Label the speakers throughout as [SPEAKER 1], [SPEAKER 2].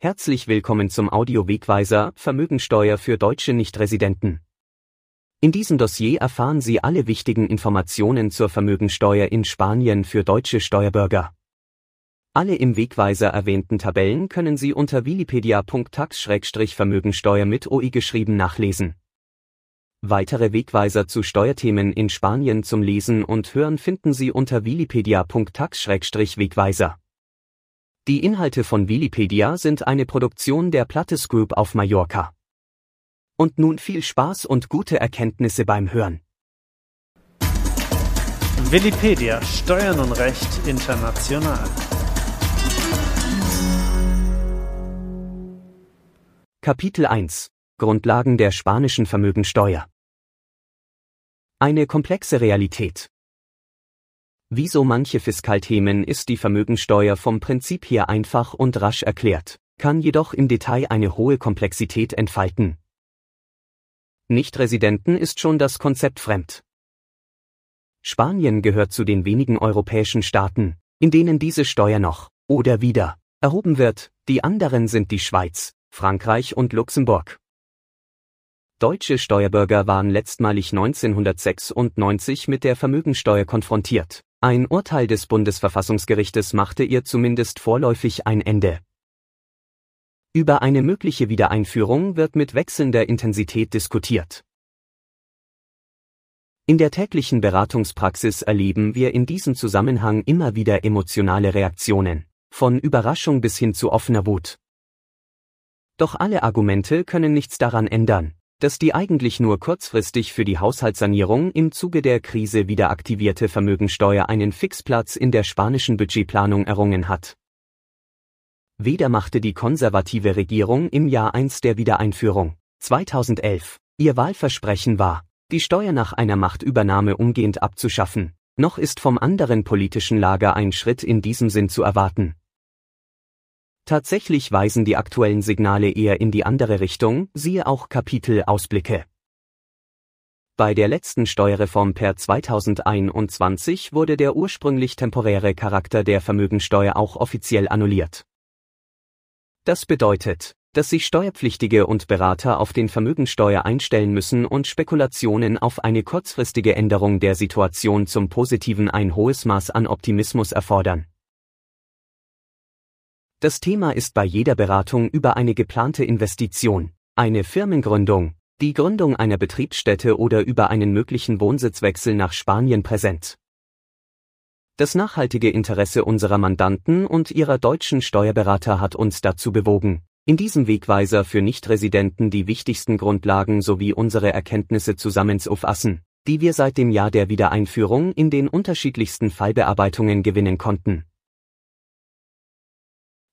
[SPEAKER 1] Herzlich willkommen zum Audio-Wegweiser Vermögensteuer für deutsche Nichtresidenten. In diesem Dossier erfahren Sie alle wichtigen Informationen zur Vermögensteuer in Spanien für deutsche Steuerbürger. Alle im Wegweiser erwähnten Tabellen können Sie unter wikipedia.tax-vermögensteuer mit OI geschrieben nachlesen. Weitere Wegweiser zu Steuerthemen in Spanien zum Lesen und Hören finden Sie unter wikipedia.tax-wegweiser. Die Inhalte von Wikipedia sind eine Produktion der Plattes Group auf Mallorca. Und nun viel Spaß und gute Erkenntnisse beim Hören.
[SPEAKER 2] Wikipedia Steuern und Recht international.
[SPEAKER 1] Kapitel 1 Grundlagen der spanischen Vermögensteuer. Eine komplexe Realität. Wie so manche Fiskalthemen ist die Vermögensteuer vom Prinzip her einfach und rasch erklärt, kann jedoch im Detail eine hohe Komplexität entfalten. Nichtresidenten ist schon das Konzept fremd. Spanien gehört zu den wenigen europäischen Staaten, in denen diese Steuer noch oder wieder erhoben wird, die anderen sind die Schweiz, Frankreich und Luxemburg. Deutsche Steuerbürger waren letztmalig 1996 mit der Vermögensteuer konfrontiert. Ein Urteil des Bundesverfassungsgerichtes machte ihr zumindest vorläufig ein Ende. Über eine mögliche Wiedereinführung wird mit wechselnder Intensität diskutiert. In der täglichen Beratungspraxis erleben wir in diesem Zusammenhang immer wieder emotionale Reaktionen, von Überraschung bis hin zu offener Wut. Doch alle Argumente können nichts daran ändern, dass die eigentlich nur kurzfristig für die Haushaltssanierung im Zuge der Krise wieder aktivierte Vermögensteuer einen Fixplatz in der spanischen Budgetplanung errungen hat. Weder machte die konservative Regierung im Jahr 1 der Wiedereinführung, 2011, ihr Wahlversprechen war, die Steuer nach einer Machtübernahme umgehend abzuschaffen, noch ist vom anderen politischen Lager ein Schritt in diesem Sinn zu erwarten. Tatsächlich weisen die aktuellen Signale eher in die andere Richtung, siehe auch Kapitel Ausblicke. Bei der letzten Steuerreform per 2021 wurde der ursprünglich temporäre Charakter der Vermögensteuer auch offiziell annulliert. Das bedeutet, dass sich Steuerpflichtige und Berater auf den Vermögensteuer einstellen müssen und Spekulationen auf eine kurzfristige Änderung der Situation zum Positiven ein hohes Maß an Optimismus erfordern. Das Thema ist bei jeder Beratung über eine geplante Investition, eine Firmengründung, die Gründung einer Betriebsstätte oder über einen möglichen Wohnsitzwechsel nach Spanien präsent. Das nachhaltige Interesse unserer Mandanten und ihrer deutschen Steuerberater hat uns dazu bewogen, in diesem Wegweiser für Nichtresidenten die wichtigsten Grundlagen sowie unsere Erkenntnisse zusammenzufassen, die wir seit dem Jahr der Wiedereinführung in den unterschiedlichsten Fallbearbeitungen gewinnen konnten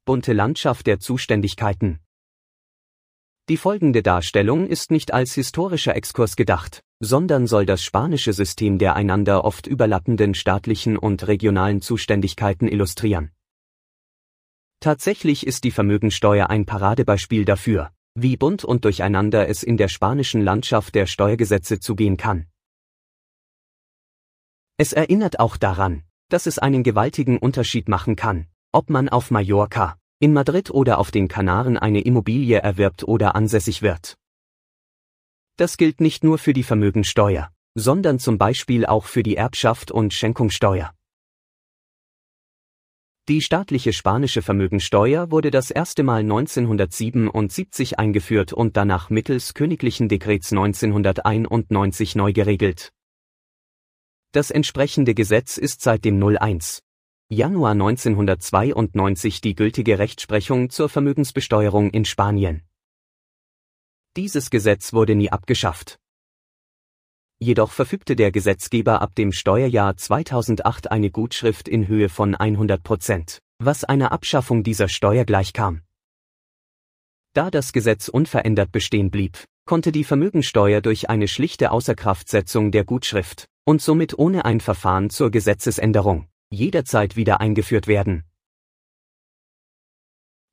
[SPEAKER 1] bunte Landschaft der Zuständigkeiten. Die folgende Darstellung ist nicht als historischer Exkurs gedacht, sondern soll das spanische System der einander oft überlappenden staatlichen und regionalen Zuständigkeiten illustrieren. Tatsächlich ist die Vermögensteuer ein Paradebeispiel dafür, wie bunt und durcheinander es in der spanischen Landschaft der Steuergesetze zugehen kann. Es erinnert auch daran, dass es einen gewaltigen Unterschied machen kann, ob man auf Mallorca, in Madrid oder auf den Kanaren eine Immobilie erwirbt oder ansässig wird. Das gilt nicht nur für die Vermögensteuer, sondern zum Beispiel auch für die Erbschaft und Schenkungssteuer. Die staatliche spanische Vermögensteuer wurde das erste Mal 1977 eingeführt und danach mittels königlichen Dekrets 1991 neu geregelt. Das entsprechende Gesetz ist seit dem 01 Januar 1992 die gültige Rechtsprechung zur Vermögensbesteuerung in Spanien. Dieses Gesetz wurde nie abgeschafft. Jedoch verfügte der Gesetzgeber ab dem Steuerjahr 2008 eine Gutschrift in Höhe von 100 Prozent, was einer Abschaffung dieser Steuer gleichkam. Da das Gesetz unverändert bestehen blieb, konnte die Vermögensteuer durch eine schlichte Außerkraftsetzung der Gutschrift und somit ohne ein Verfahren zur Gesetzesänderung jederzeit wieder eingeführt werden.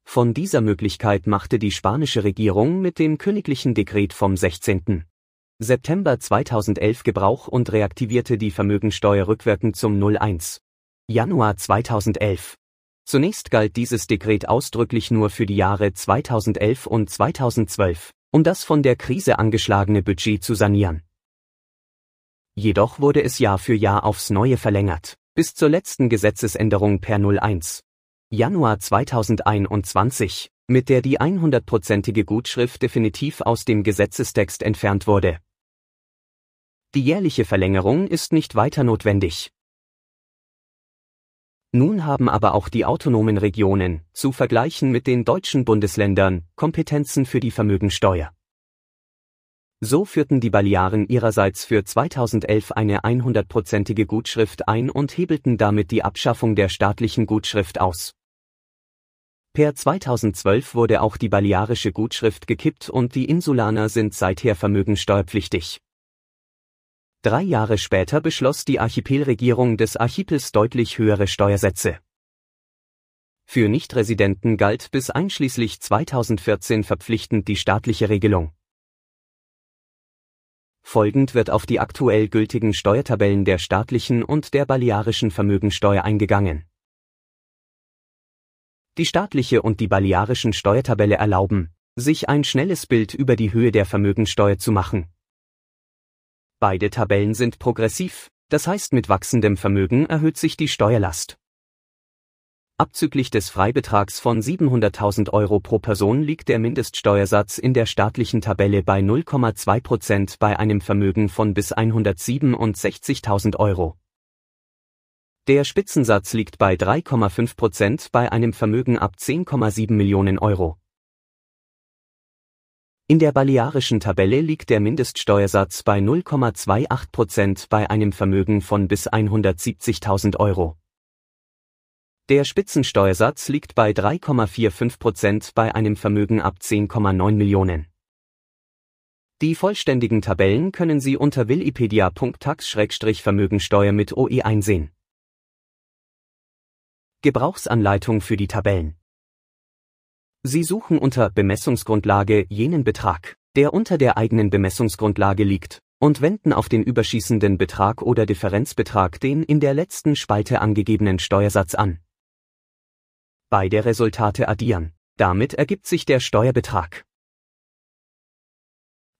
[SPEAKER 1] Von dieser Möglichkeit machte die spanische Regierung mit dem königlichen Dekret vom 16. September 2011 Gebrauch und reaktivierte die Vermögensteuer rückwirkend zum 01. Januar 2011. Zunächst galt dieses Dekret ausdrücklich nur für die Jahre 2011 und 2012, um das von der Krise angeschlagene Budget zu sanieren. Jedoch wurde es Jahr für Jahr aufs Neue verlängert, bis zur letzten Gesetzesänderung per 01. Januar 2021, mit der die 100-prozentige Gutschrift definitiv aus dem Gesetzestext entfernt wurde. Die jährliche Verlängerung ist nicht weiter notwendig. Nun haben aber auch die autonomen Regionen, zu vergleichen mit den deutschen Bundesländern, Kompetenzen für die Vermögensteuer. So führten die Balearen ihrerseits für 2011 eine 100-prozentige Gutschrift ein und hebelten damit die Abschaffung der staatlichen Gutschrift aus. Per 2012 wurde auch die balearische Gutschrift gekippt und die Insulaner sind seither vermögensteuerpflichtig. Drei Jahre später beschloss die Archipelregierung des Archipels deutlich höhere Steuersätze. Für Nichtresidenten galt bis einschließlich 2014 verpflichtend die staatliche Regelung. Folgend wird auf die aktuell gültigen Steuertabellen der staatlichen und der balearischen Vermögensteuer eingegangen. Die staatliche und die balearischen Steuertabelle erlauben, sich ein schnelles Bild über die Höhe der Vermögensteuer zu machen. Beide Tabellen sind progressiv, das heißt mit wachsendem Vermögen erhöht sich die Steuerlast. Abzüglich des Freibetrags von 700.000 Euro pro Person liegt der Mindeststeuersatz in der staatlichen Tabelle bei 0,2 Prozent bei einem Vermögen von bis 167.000 Euro. Der Spitzensatz liegt bei 3,5 Prozent bei einem Vermögen ab 10,7 Millionen Euro. In der balearischen Tabelle liegt der Mindeststeuersatz bei 0,28 Prozent bei einem Vermögen von bis 170.000 Euro. Der Spitzensteuersatz liegt bei 3,45 Prozent bei einem Vermögen ab 10,9 Millionen. Die vollständigen Tabellen können Sie unter willipedia.tax-vermögensteuer mit OE einsehen. Gebrauchsanleitung für die Tabellen Sie suchen unter Bemessungsgrundlage jenen Betrag, der unter der eigenen Bemessungsgrundlage liegt, und wenden auf den überschießenden Betrag oder Differenzbetrag den in der letzten Spalte angegebenen Steuersatz an. Beide Resultate addieren. Damit ergibt sich der Steuerbetrag.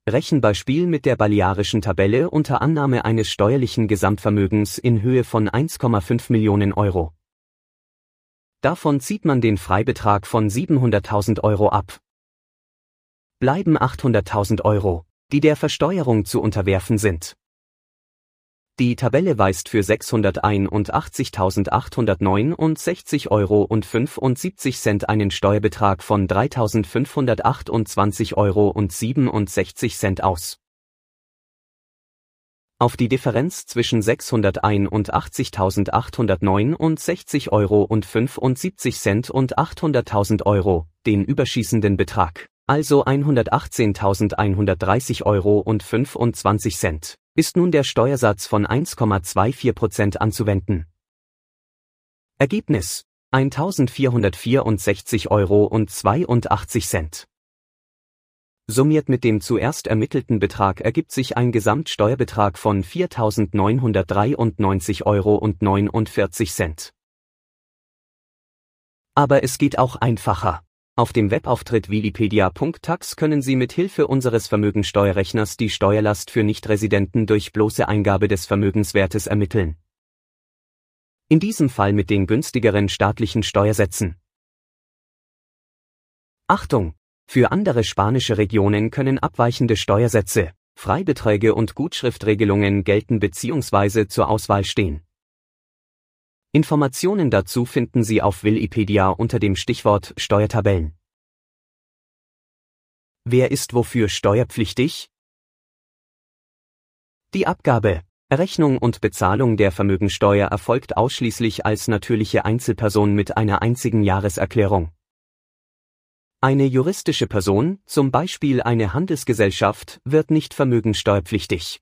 [SPEAKER 1] Rechenbeispiel mit der balearischen Tabelle unter Annahme eines steuerlichen Gesamtvermögens in Höhe von 1,5 Millionen Euro. Davon zieht man den Freibetrag von 700.000 Euro ab. Bleiben 800.000 Euro, die der Versteuerung zu unterwerfen sind. Die Tabelle weist für 681.869 Euro und 75 Cent einen Steuerbetrag von 3.528 Euro und 67 Cent aus. Auf die Differenz zwischen 681.869 Euro und 75 Cent und 800.000 Euro, den überschießenden Betrag, also 118.130 Euro und 25 Cent, ist nun der Steuersatz von 1,24 Prozent anzuwenden. Ergebnis 1.464 Euro und 82 Cent. Summiert mit dem zuerst ermittelten Betrag ergibt sich ein Gesamtsteuerbetrag von 4.993 Euro und 49 Cent. Aber es geht auch einfacher. Auf dem Webauftritt wikipedia.tax können Sie mit Hilfe unseres Vermögensteuerrechners die Steuerlast für Nichtresidenten durch bloße Eingabe des Vermögenswertes ermitteln. In diesem Fall mit den günstigeren staatlichen Steuersätzen. Achtung! Für andere spanische Regionen können abweichende Steuersätze, Freibeträge und Gutschriftregelungen gelten bzw. zur Auswahl stehen. Informationen dazu finden Sie auf Willipedia unter dem Stichwort Steuertabellen. Wer ist wofür steuerpflichtig? Die Abgabe, Errechnung und Bezahlung der Vermögensteuer erfolgt ausschließlich als natürliche Einzelperson mit einer einzigen Jahreserklärung. Eine juristische Person, zum Beispiel eine Handelsgesellschaft, wird nicht vermögensteuerpflichtig.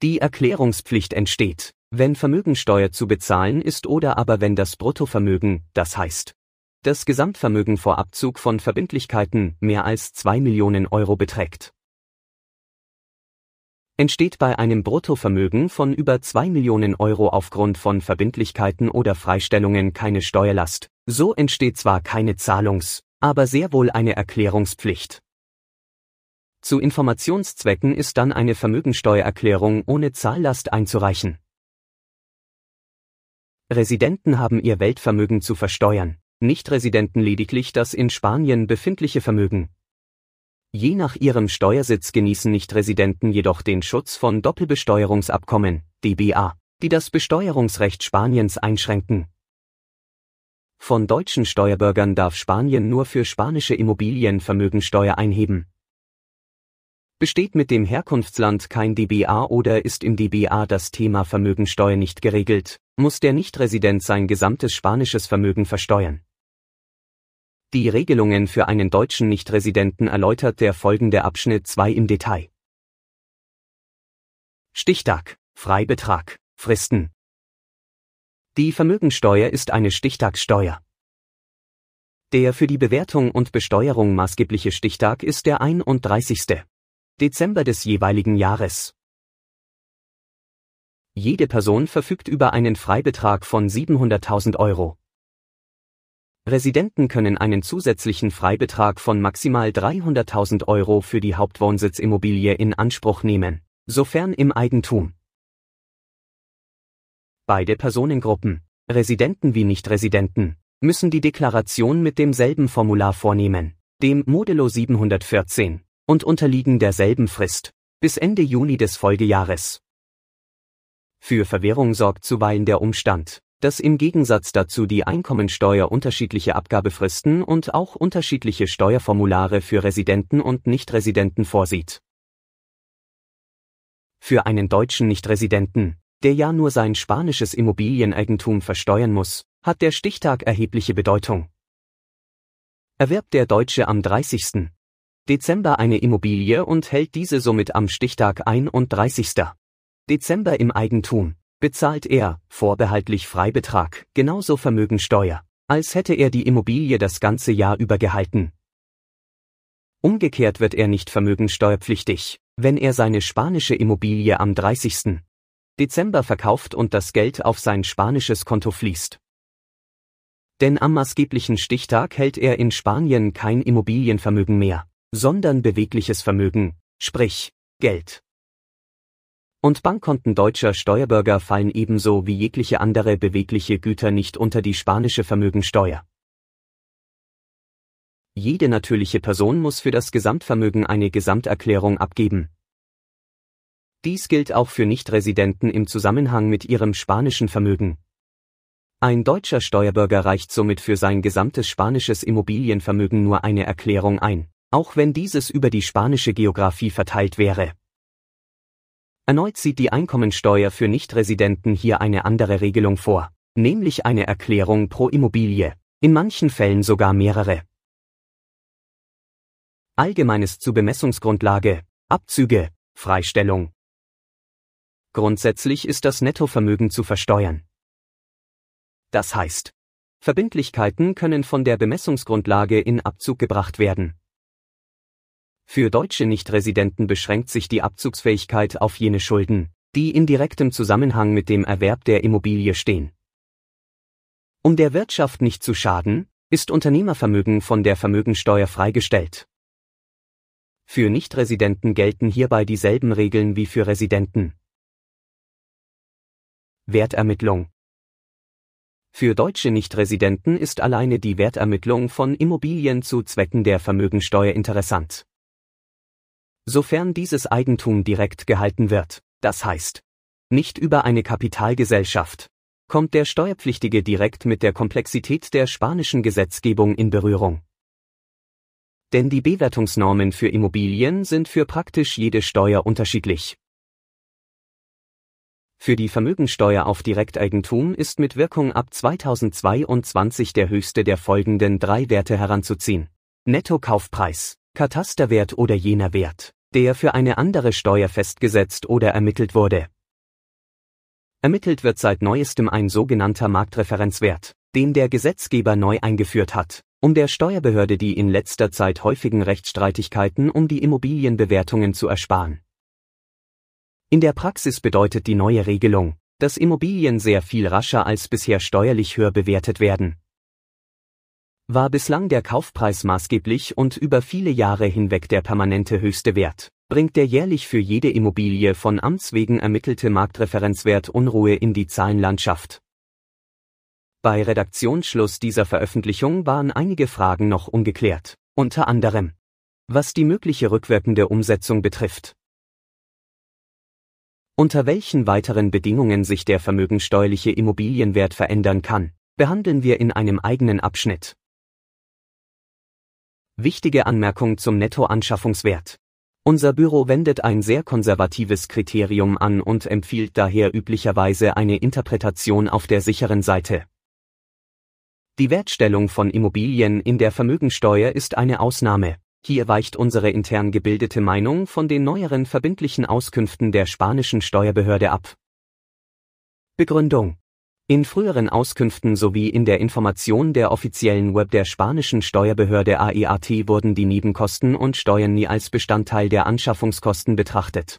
[SPEAKER 1] Die Erklärungspflicht entsteht, wenn Vermögensteuer zu bezahlen ist oder aber wenn das Bruttovermögen, das heißt, das Gesamtvermögen vor Abzug von Verbindlichkeiten mehr als 2 Millionen Euro beträgt. Entsteht bei einem Bruttovermögen von über 2 Millionen Euro aufgrund von Verbindlichkeiten oder Freistellungen keine Steuerlast, so entsteht zwar keine Zahlungs-, aber sehr wohl eine Erklärungspflicht. Zu Informationszwecken ist dann eine Vermögensteuererklärung ohne Zahllast einzureichen. Residenten haben ihr Weltvermögen zu versteuern, Nicht-Residenten lediglich das in Spanien befindliche Vermögen. Je nach ihrem Steuersitz genießen Nicht-Residenten jedoch den Schutz von Doppelbesteuerungsabkommen, DBA, die das Besteuerungsrecht Spaniens einschränken. Von deutschen Steuerbürgern darf Spanien nur für spanische Immobilien Vermögensteuer einheben. Besteht mit dem Herkunftsland kein DBA oder ist im DBA das Thema Vermögensteuer nicht geregelt, muss der Nichtresident sein gesamtes spanisches Vermögen versteuern. Die Regelungen für einen deutschen Nichtresidenten erläutert der folgende Abschnitt 2 im Detail. Stichtag, Freibetrag, Fristen. Die Vermögensteuer ist eine Stichtagssteuer. Der für die Bewertung und Besteuerung maßgebliche Stichtag ist der 31. Dezember des jeweiligen Jahres. Jede Person verfügt über einen Freibetrag von 700.000 Euro. Residenten können einen zusätzlichen Freibetrag von maximal 300.000 Euro für die Hauptwohnsitz-Immobilie in Anspruch nehmen, sofern im Eigentum. Beide Personengruppen, Residenten wie Nicht-Residenten, müssen die Deklaration mit demselben Formular vornehmen, dem Modulo 714 und unterliegen derselben Frist, bis Ende Juni des Folgejahres. Für Verwirrung sorgt zuweilen der Umstand, dass im Gegensatz dazu die Einkommensteuer unterschiedliche Abgabefristen und auch unterschiedliche Steuerformulare für Residenten und Nichtresidenten vorsieht. Für einen deutschen Nichtresidenten, der ja nur sein spanisches Immobilieneigentum versteuern muss, hat der Stichtag erhebliche Bedeutung. Erwirbt der Deutsche am 30. Dezember eine Immobilie und hält diese somit am Stichtag 31. Dezember im Eigentum, bezahlt er, vorbehaltlich Freibetrag, genauso Vermögensteuer, als hätte er die Immobilie das ganze Jahr über gehalten. Umgekehrt wird er nicht vermögensteuerpflichtig, wenn er seine spanische Immobilie am 30. Dezember verkauft und das Geld auf sein spanisches Konto fließt. Denn am maßgeblichen Stichtag hält er in Spanien kein Immobilienvermögen mehr sondern bewegliches Vermögen, sprich Geld. Und Bankkonten deutscher Steuerbürger fallen ebenso wie jegliche andere bewegliche Güter nicht unter die spanische Vermögensteuer. Jede natürliche Person muss für das Gesamtvermögen eine Gesamterklärung abgeben. Dies gilt auch für Nichtresidenten im Zusammenhang mit ihrem spanischen Vermögen. Ein deutscher Steuerbürger reicht somit für sein gesamtes spanisches Immobilienvermögen nur eine Erklärung ein auch wenn dieses über die spanische Geografie verteilt wäre. Erneut sieht die Einkommensteuer für Nichtresidenten hier eine andere Regelung vor, nämlich eine Erklärung pro Immobilie, in manchen Fällen sogar mehrere. Allgemeines zu Bemessungsgrundlage, Abzüge, Freistellung. Grundsätzlich ist das Nettovermögen zu versteuern. Das heißt, Verbindlichkeiten können von der Bemessungsgrundlage in Abzug gebracht werden. Für deutsche Nichtresidenten beschränkt sich die Abzugsfähigkeit auf jene Schulden, die in direktem Zusammenhang mit dem Erwerb der Immobilie stehen. Um der Wirtschaft nicht zu schaden, ist Unternehmervermögen von der Vermögensteuer freigestellt. Für Nichtresidenten gelten hierbei dieselben Regeln wie für Residenten. Wertermittlung Für deutsche Nichtresidenten ist alleine die Wertermittlung von Immobilien zu Zwecken der Vermögensteuer interessant sofern dieses Eigentum direkt gehalten wird, das heißt, nicht über eine Kapitalgesellschaft, kommt der Steuerpflichtige direkt mit der Komplexität der spanischen Gesetzgebung in Berührung. Denn die Bewertungsnormen für Immobilien sind für praktisch jede Steuer unterschiedlich. Für die Vermögensteuer auf Direkteigentum ist mit Wirkung ab 2022 der höchste der folgenden drei Werte heranzuziehen. Nettokaufpreis, Katasterwert oder jener Wert, der für eine andere Steuer festgesetzt oder ermittelt wurde. Ermittelt wird seit neuestem ein sogenannter Marktreferenzwert, den der Gesetzgeber neu eingeführt hat, um der Steuerbehörde die in letzter Zeit häufigen Rechtsstreitigkeiten um die Immobilienbewertungen zu ersparen. In der Praxis bedeutet die neue Regelung, dass Immobilien sehr viel rascher als bisher steuerlich höher bewertet werden. War bislang der Kaufpreis maßgeblich und über viele Jahre hinweg der permanente höchste Wert, bringt der jährlich für jede Immobilie von Amts wegen ermittelte Marktreferenzwert Unruhe in die Zahlenlandschaft. Bei Redaktionsschluss dieser Veröffentlichung waren einige Fragen noch ungeklärt, unter anderem, was die mögliche rückwirkende Umsetzung betrifft. Unter welchen weiteren Bedingungen sich der vermögensteuerliche Immobilienwert verändern kann, behandeln wir in einem eigenen Abschnitt. Wichtige Anmerkung zum Nettoanschaffungswert. Unser Büro wendet ein sehr konservatives Kriterium an und empfiehlt daher üblicherweise eine Interpretation auf der sicheren Seite. Die Wertstellung von Immobilien in der Vermögensteuer ist eine Ausnahme. Hier weicht unsere intern gebildete Meinung von den neueren verbindlichen Auskünften der spanischen Steuerbehörde ab. Begründung in früheren Auskünften sowie in der Information der offiziellen Web der spanischen Steuerbehörde AEAT wurden die Nebenkosten und Steuern nie als Bestandteil der Anschaffungskosten betrachtet.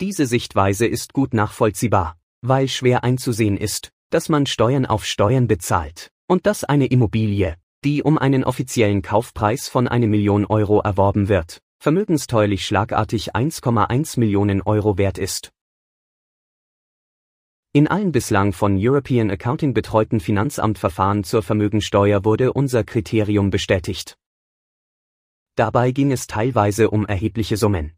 [SPEAKER 1] Diese Sichtweise ist gut nachvollziehbar, weil schwer einzusehen ist, dass man Steuern auf Steuern bezahlt und dass eine Immobilie, die um einen offiziellen Kaufpreis von eine Million Euro erworben wird, vermögensteuerlich schlagartig 1,1 Millionen Euro wert ist in allen bislang von European Accounting betreuten Finanzamtverfahren zur Vermögensteuer wurde unser Kriterium bestätigt. Dabei ging es teilweise um erhebliche Summen.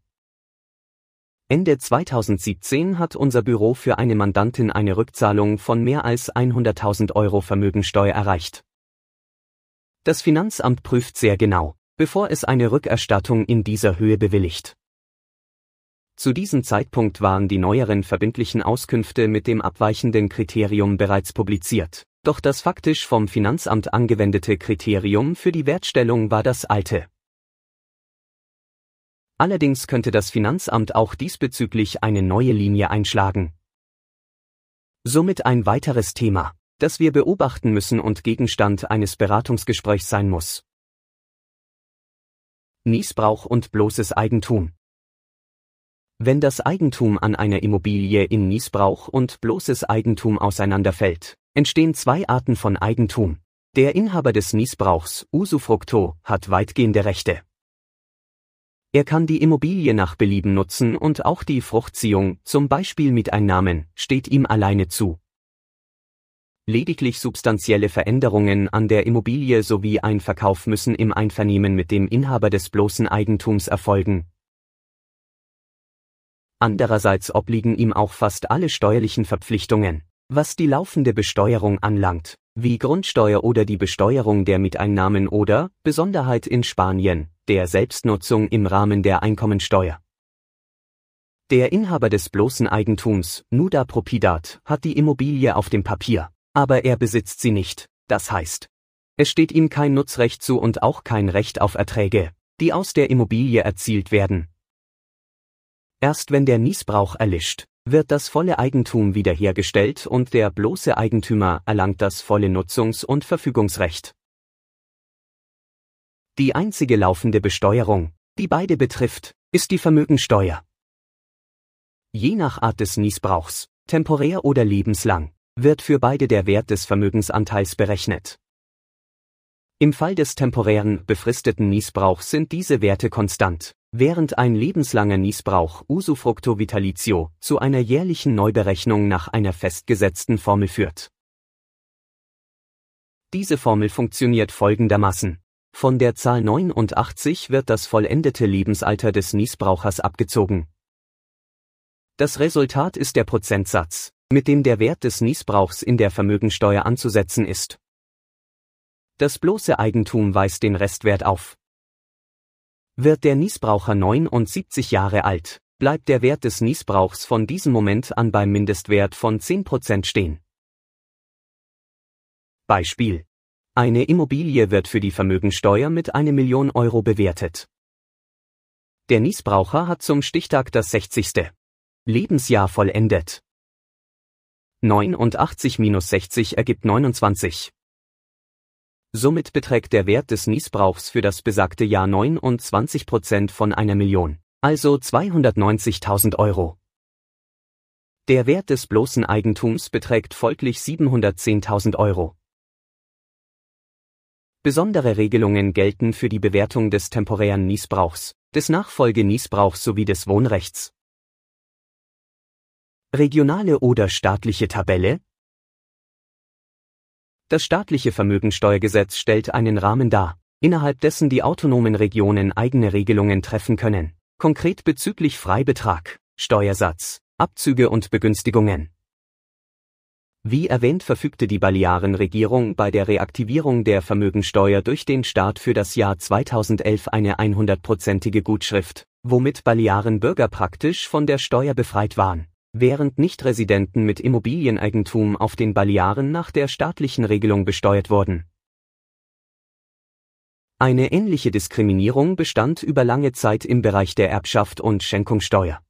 [SPEAKER 1] Ende 2017 hat unser Büro für eine Mandantin eine Rückzahlung von mehr als 100.000 Euro Vermögensteuer erreicht. Das Finanzamt prüft sehr genau, bevor es eine Rückerstattung in dieser Höhe bewilligt. Zu diesem Zeitpunkt waren die neueren verbindlichen Auskünfte mit dem abweichenden Kriterium bereits publiziert, doch das faktisch vom Finanzamt angewendete Kriterium für die Wertstellung war das alte. Allerdings könnte das Finanzamt auch diesbezüglich eine neue Linie einschlagen. Somit ein weiteres Thema, das wir beobachten müssen und Gegenstand eines Beratungsgesprächs sein muss. Niesbrauch und bloßes Eigentum. Wenn das Eigentum an einer Immobilie in Niesbrauch und bloßes Eigentum auseinanderfällt, entstehen zwei Arten von Eigentum. Der Inhaber des Niesbrauchs, Usufructo, hat weitgehende Rechte. Er kann die Immobilie nach Belieben nutzen und auch die Fruchtziehung, zum Beispiel Miteinnahmen, steht ihm alleine zu. Lediglich substanzielle Veränderungen an der Immobilie sowie ein Verkauf müssen im Einvernehmen mit dem Inhaber des bloßen Eigentums erfolgen, Andererseits obliegen ihm auch fast alle steuerlichen Verpflichtungen, was die laufende Besteuerung anlangt, wie Grundsteuer oder die Besteuerung der Miteinnahmen oder, Besonderheit in Spanien, der Selbstnutzung im Rahmen der Einkommensteuer. Der Inhaber des bloßen Eigentums, Nuda Propidat, hat die Immobilie auf dem Papier, aber er besitzt sie nicht, das heißt, es steht ihm kein Nutzrecht zu und auch kein Recht auf Erträge, die aus der Immobilie erzielt werden, Erst wenn der Niesbrauch erlischt, wird das volle Eigentum wiederhergestellt und der bloße Eigentümer erlangt das volle Nutzungs- und Verfügungsrecht. Die einzige laufende Besteuerung, die beide betrifft, ist die Vermögensteuer. Je nach Art des Niesbrauchs, temporär oder lebenslang, wird für beide der Wert des Vermögensanteils berechnet. Im Fall des temporären, befristeten Niesbrauchs sind diese Werte konstant, Während ein lebenslanger Niesbrauch Usufructo vitalicio zu einer jährlichen Neuberechnung nach einer festgesetzten Formel führt. Diese Formel funktioniert folgendermaßen. Von der Zahl 89 wird das vollendete Lebensalter des Niesbrauchers abgezogen. Das Resultat ist der Prozentsatz, mit dem der Wert des Niesbrauchs in der Vermögensteuer anzusetzen ist. Das bloße Eigentum weist den Restwert auf. Wird der Niesbraucher 79 Jahre alt, bleibt der Wert des Niesbrauchs von diesem Moment an beim Mindestwert von 10% stehen. Beispiel. Eine Immobilie wird für die Vermögensteuer mit eine Million Euro bewertet. Der Niesbraucher hat zum Stichtag das 60. Lebensjahr vollendet. 89 minus 60 ergibt 29. Somit beträgt der Wert des Niesbrauchs für das besagte Jahr 29 Prozent von einer Million. also 290.000 Euro. Der Wert des bloßen Eigentums beträgt folglich 710.000 Euro. Besondere Regelungen gelten für die Bewertung des temporären Niesbrauchs, des Nachfolgeniesbrauchs sowie des Wohnrechts. Regionale oder staatliche Tabelle Das staatliche Vermögensteuergesetz stellt einen Rahmen dar, innerhalb dessen die autonomen Regionen eigene Regelungen treffen können, konkret bezüglich Freibetrag, Steuersatz, Abzüge und Begünstigungen. Wie erwähnt verfügte die Balearenregierung bei der Reaktivierung der Vermögensteuer durch den Staat für das Jahr 2011 eine 100-prozentige Gutschrift, womit Balearenbürger praktisch von der Steuer befreit waren, während Nichtresidenten mit Immobilieneigentum auf den Balearen nach der staatlichen Regelung besteuert wurden. Eine ähnliche Diskriminierung bestand über lange Zeit im Bereich der Erbschaft und Schenkungssteuer.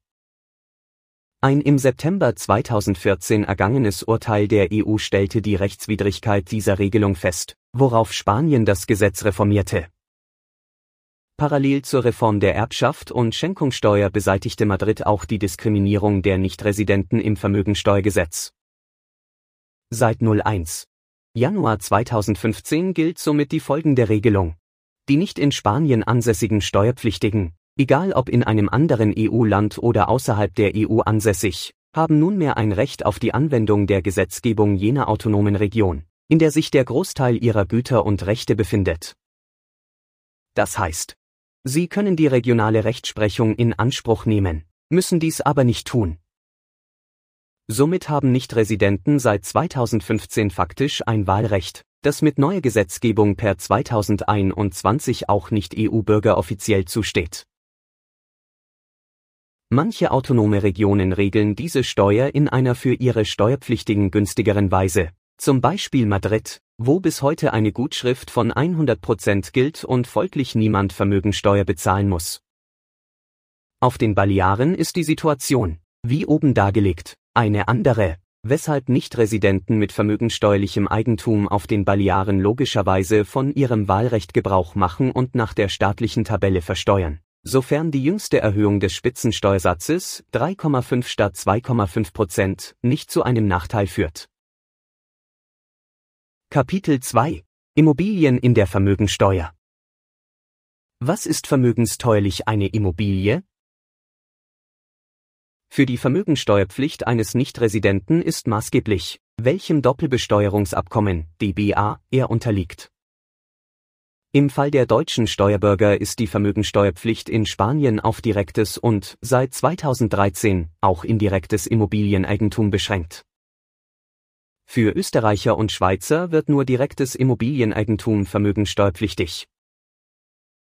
[SPEAKER 1] Ein im September 2014 ergangenes Urteil der EU stellte die Rechtswidrigkeit dieser Regelung fest, worauf Spanien das Gesetz reformierte. Parallel zur Reform der Erbschaft und Schenkungssteuer beseitigte Madrid auch die Diskriminierung der Nichtresidenten im Vermögensteuergesetz. Seit 01. Januar 2015 gilt somit die folgende Regelung. Die nicht in Spanien ansässigen Steuerpflichtigen, egal ob in einem anderen EU-Land oder außerhalb der EU ansässig, haben nunmehr ein Recht auf die Anwendung der Gesetzgebung jener autonomen Region, in der sich der Großteil ihrer Güter und Rechte befindet. Das heißt, sie können die regionale Rechtsprechung in Anspruch nehmen, müssen dies aber nicht tun. Somit haben Nichtresidenten seit 2015 faktisch ein Wahlrecht, das mit neuer Gesetzgebung per 2021 auch Nicht-EU-Bürger offiziell zusteht. Manche autonome Regionen regeln diese Steuer in einer für ihre Steuerpflichtigen günstigeren Weise, zum Beispiel Madrid, wo bis heute eine Gutschrift von 100% gilt und folglich niemand Vermögensteuer bezahlen muss. Auf den Balearen ist die Situation, wie oben dargelegt, eine andere, weshalb Nichtresidenten mit vermögensteuerlichem Eigentum auf den Balearen logischerweise von ihrem Wahlrecht Gebrauch machen und nach der staatlichen Tabelle versteuern sofern die jüngste Erhöhung des Spitzensteuersatzes 3,5 statt 2,5 Prozent nicht zu einem Nachteil führt. Kapitel 2 Immobilien in der Vermögensteuer Was ist vermögensteuerlich eine Immobilie? Für die Vermögensteuerpflicht eines Nichtresidenten ist maßgeblich, welchem Doppelbesteuerungsabkommen DBA er unterliegt. Im Fall der deutschen Steuerbürger ist die Vermögensteuerpflicht in Spanien auf direktes und seit 2013 auch indirektes Immobilieneigentum beschränkt. Für Österreicher und Schweizer wird nur direktes Immobilieneigentum vermögensteuerpflichtig.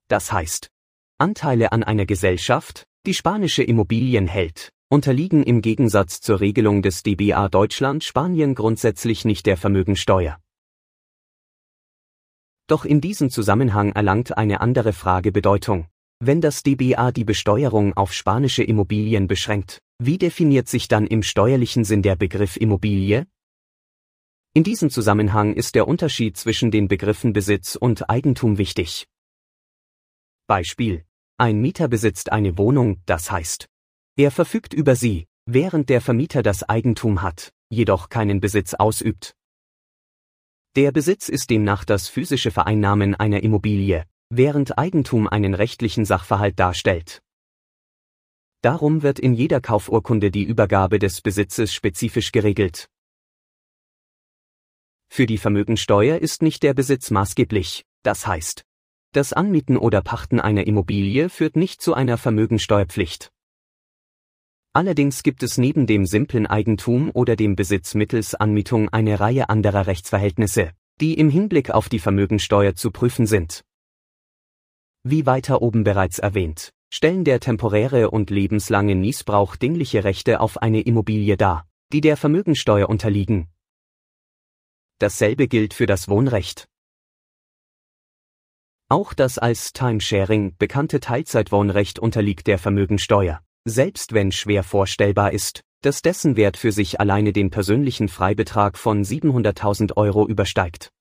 [SPEAKER 1] Das heißt, Anteile an einer Gesellschaft, die spanische Immobilien hält, unterliegen im Gegensatz zur Regelung des DBA Deutschland Spanien grundsätzlich nicht der Vermögensteuer. Doch in diesem Zusammenhang erlangt eine andere Frage Bedeutung. Wenn das DBA die Besteuerung auf spanische Immobilien beschränkt, wie definiert sich dann im steuerlichen Sinn der Begriff Immobilie? In diesem Zusammenhang ist der Unterschied zwischen den Begriffen Besitz und Eigentum wichtig. Beispiel. Ein Mieter besitzt eine Wohnung, das heißt, er verfügt über sie, während der Vermieter das Eigentum hat, jedoch keinen Besitz ausübt. Der Besitz ist demnach das physische Vereinnahmen einer Immobilie, während Eigentum einen rechtlichen Sachverhalt darstellt. Darum wird in jeder Kaufurkunde die Übergabe des Besitzes spezifisch geregelt. Für die Vermögensteuer ist nicht der Besitz maßgeblich, das heißt, das Anmieten oder Pachten einer Immobilie führt nicht zu einer Vermögensteuerpflicht. Allerdings gibt es neben dem simplen Eigentum oder dem Besitz mittels Anmietung eine Reihe anderer Rechtsverhältnisse, die im Hinblick auf die Vermögensteuer zu prüfen sind. Wie weiter oben bereits erwähnt, stellen der temporäre und lebenslange Niesbrauch dingliche Rechte auf eine Immobilie dar, die der Vermögensteuer unterliegen. Dasselbe gilt für das Wohnrecht. Auch das als Timesharing bekannte Teilzeitwohnrecht unterliegt der Vermögensteuer selbst wenn schwer vorstellbar ist, dass dessen Wert für sich alleine den persönlichen Freibetrag von 700.000 Euro übersteigt.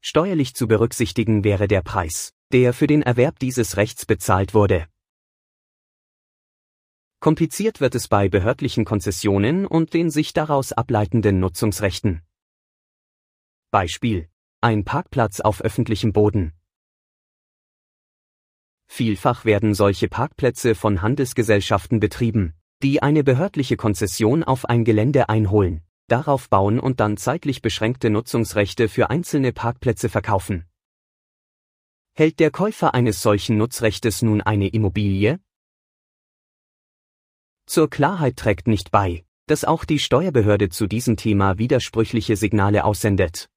[SPEAKER 1] Steuerlich zu berücksichtigen wäre der Preis, der für den Erwerb dieses Rechts bezahlt wurde. Kompliziert wird es bei behördlichen Konzessionen und den sich daraus ableitenden Nutzungsrechten. Beispiel. Ein Parkplatz auf öffentlichem Boden. Vielfach werden solche Parkplätze von Handelsgesellschaften betrieben, die eine behördliche Konzession auf ein Gelände einholen, darauf bauen und dann zeitlich beschränkte Nutzungsrechte für einzelne Parkplätze verkaufen. Hält der Käufer eines solchen Nutzrechtes nun eine Immobilie? Zur Klarheit trägt nicht bei, dass auch die Steuerbehörde zu diesem Thema widersprüchliche Signale aussendet.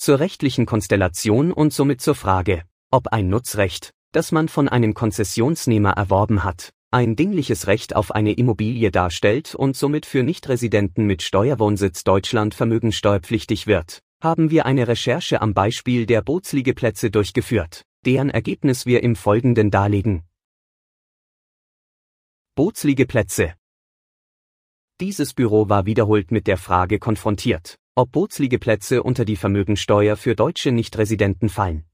[SPEAKER 1] Zur rechtlichen Konstellation und somit zur Frage, ob ein Nutzrecht, das man von einem Konzessionsnehmer erworben hat, ein dingliches Recht auf eine Immobilie darstellt und somit für Nichtresidenten mit Steuerwohnsitz Deutschland vermögensteuerpflichtig wird, haben wir eine Recherche am Beispiel der Bootsliegeplätze durchgeführt, deren Ergebnis wir im Folgenden darlegen. Bootsliegeplätze Dieses Büro war wiederholt mit der Frage konfrontiert, ob Bootsliegeplätze unter die Vermögensteuer für deutsche Nichtresidenten fallen.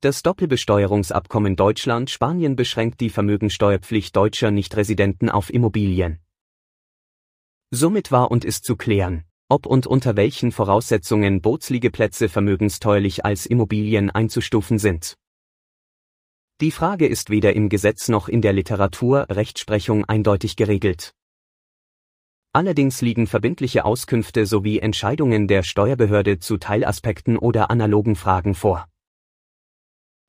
[SPEAKER 1] Das Doppelbesteuerungsabkommen Deutschland-Spanien beschränkt die Vermögensteuerpflicht deutscher Nichtresidenten auf Immobilien. Somit war und ist zu klären, ob und unter welchen Voraussetzungen Bootsliegeplätze vermögensteuerlich als Immobilien einzustufen sind. Die Frage ist weder im Gesetz noch in der Literatur Rechtsprechung eindeutig geregelt. Allerdings liegen verbindliche Auskünfte sowie Entscheidungen der Steuerbehörde zu Teilaspekten oder analogen Fragen vor.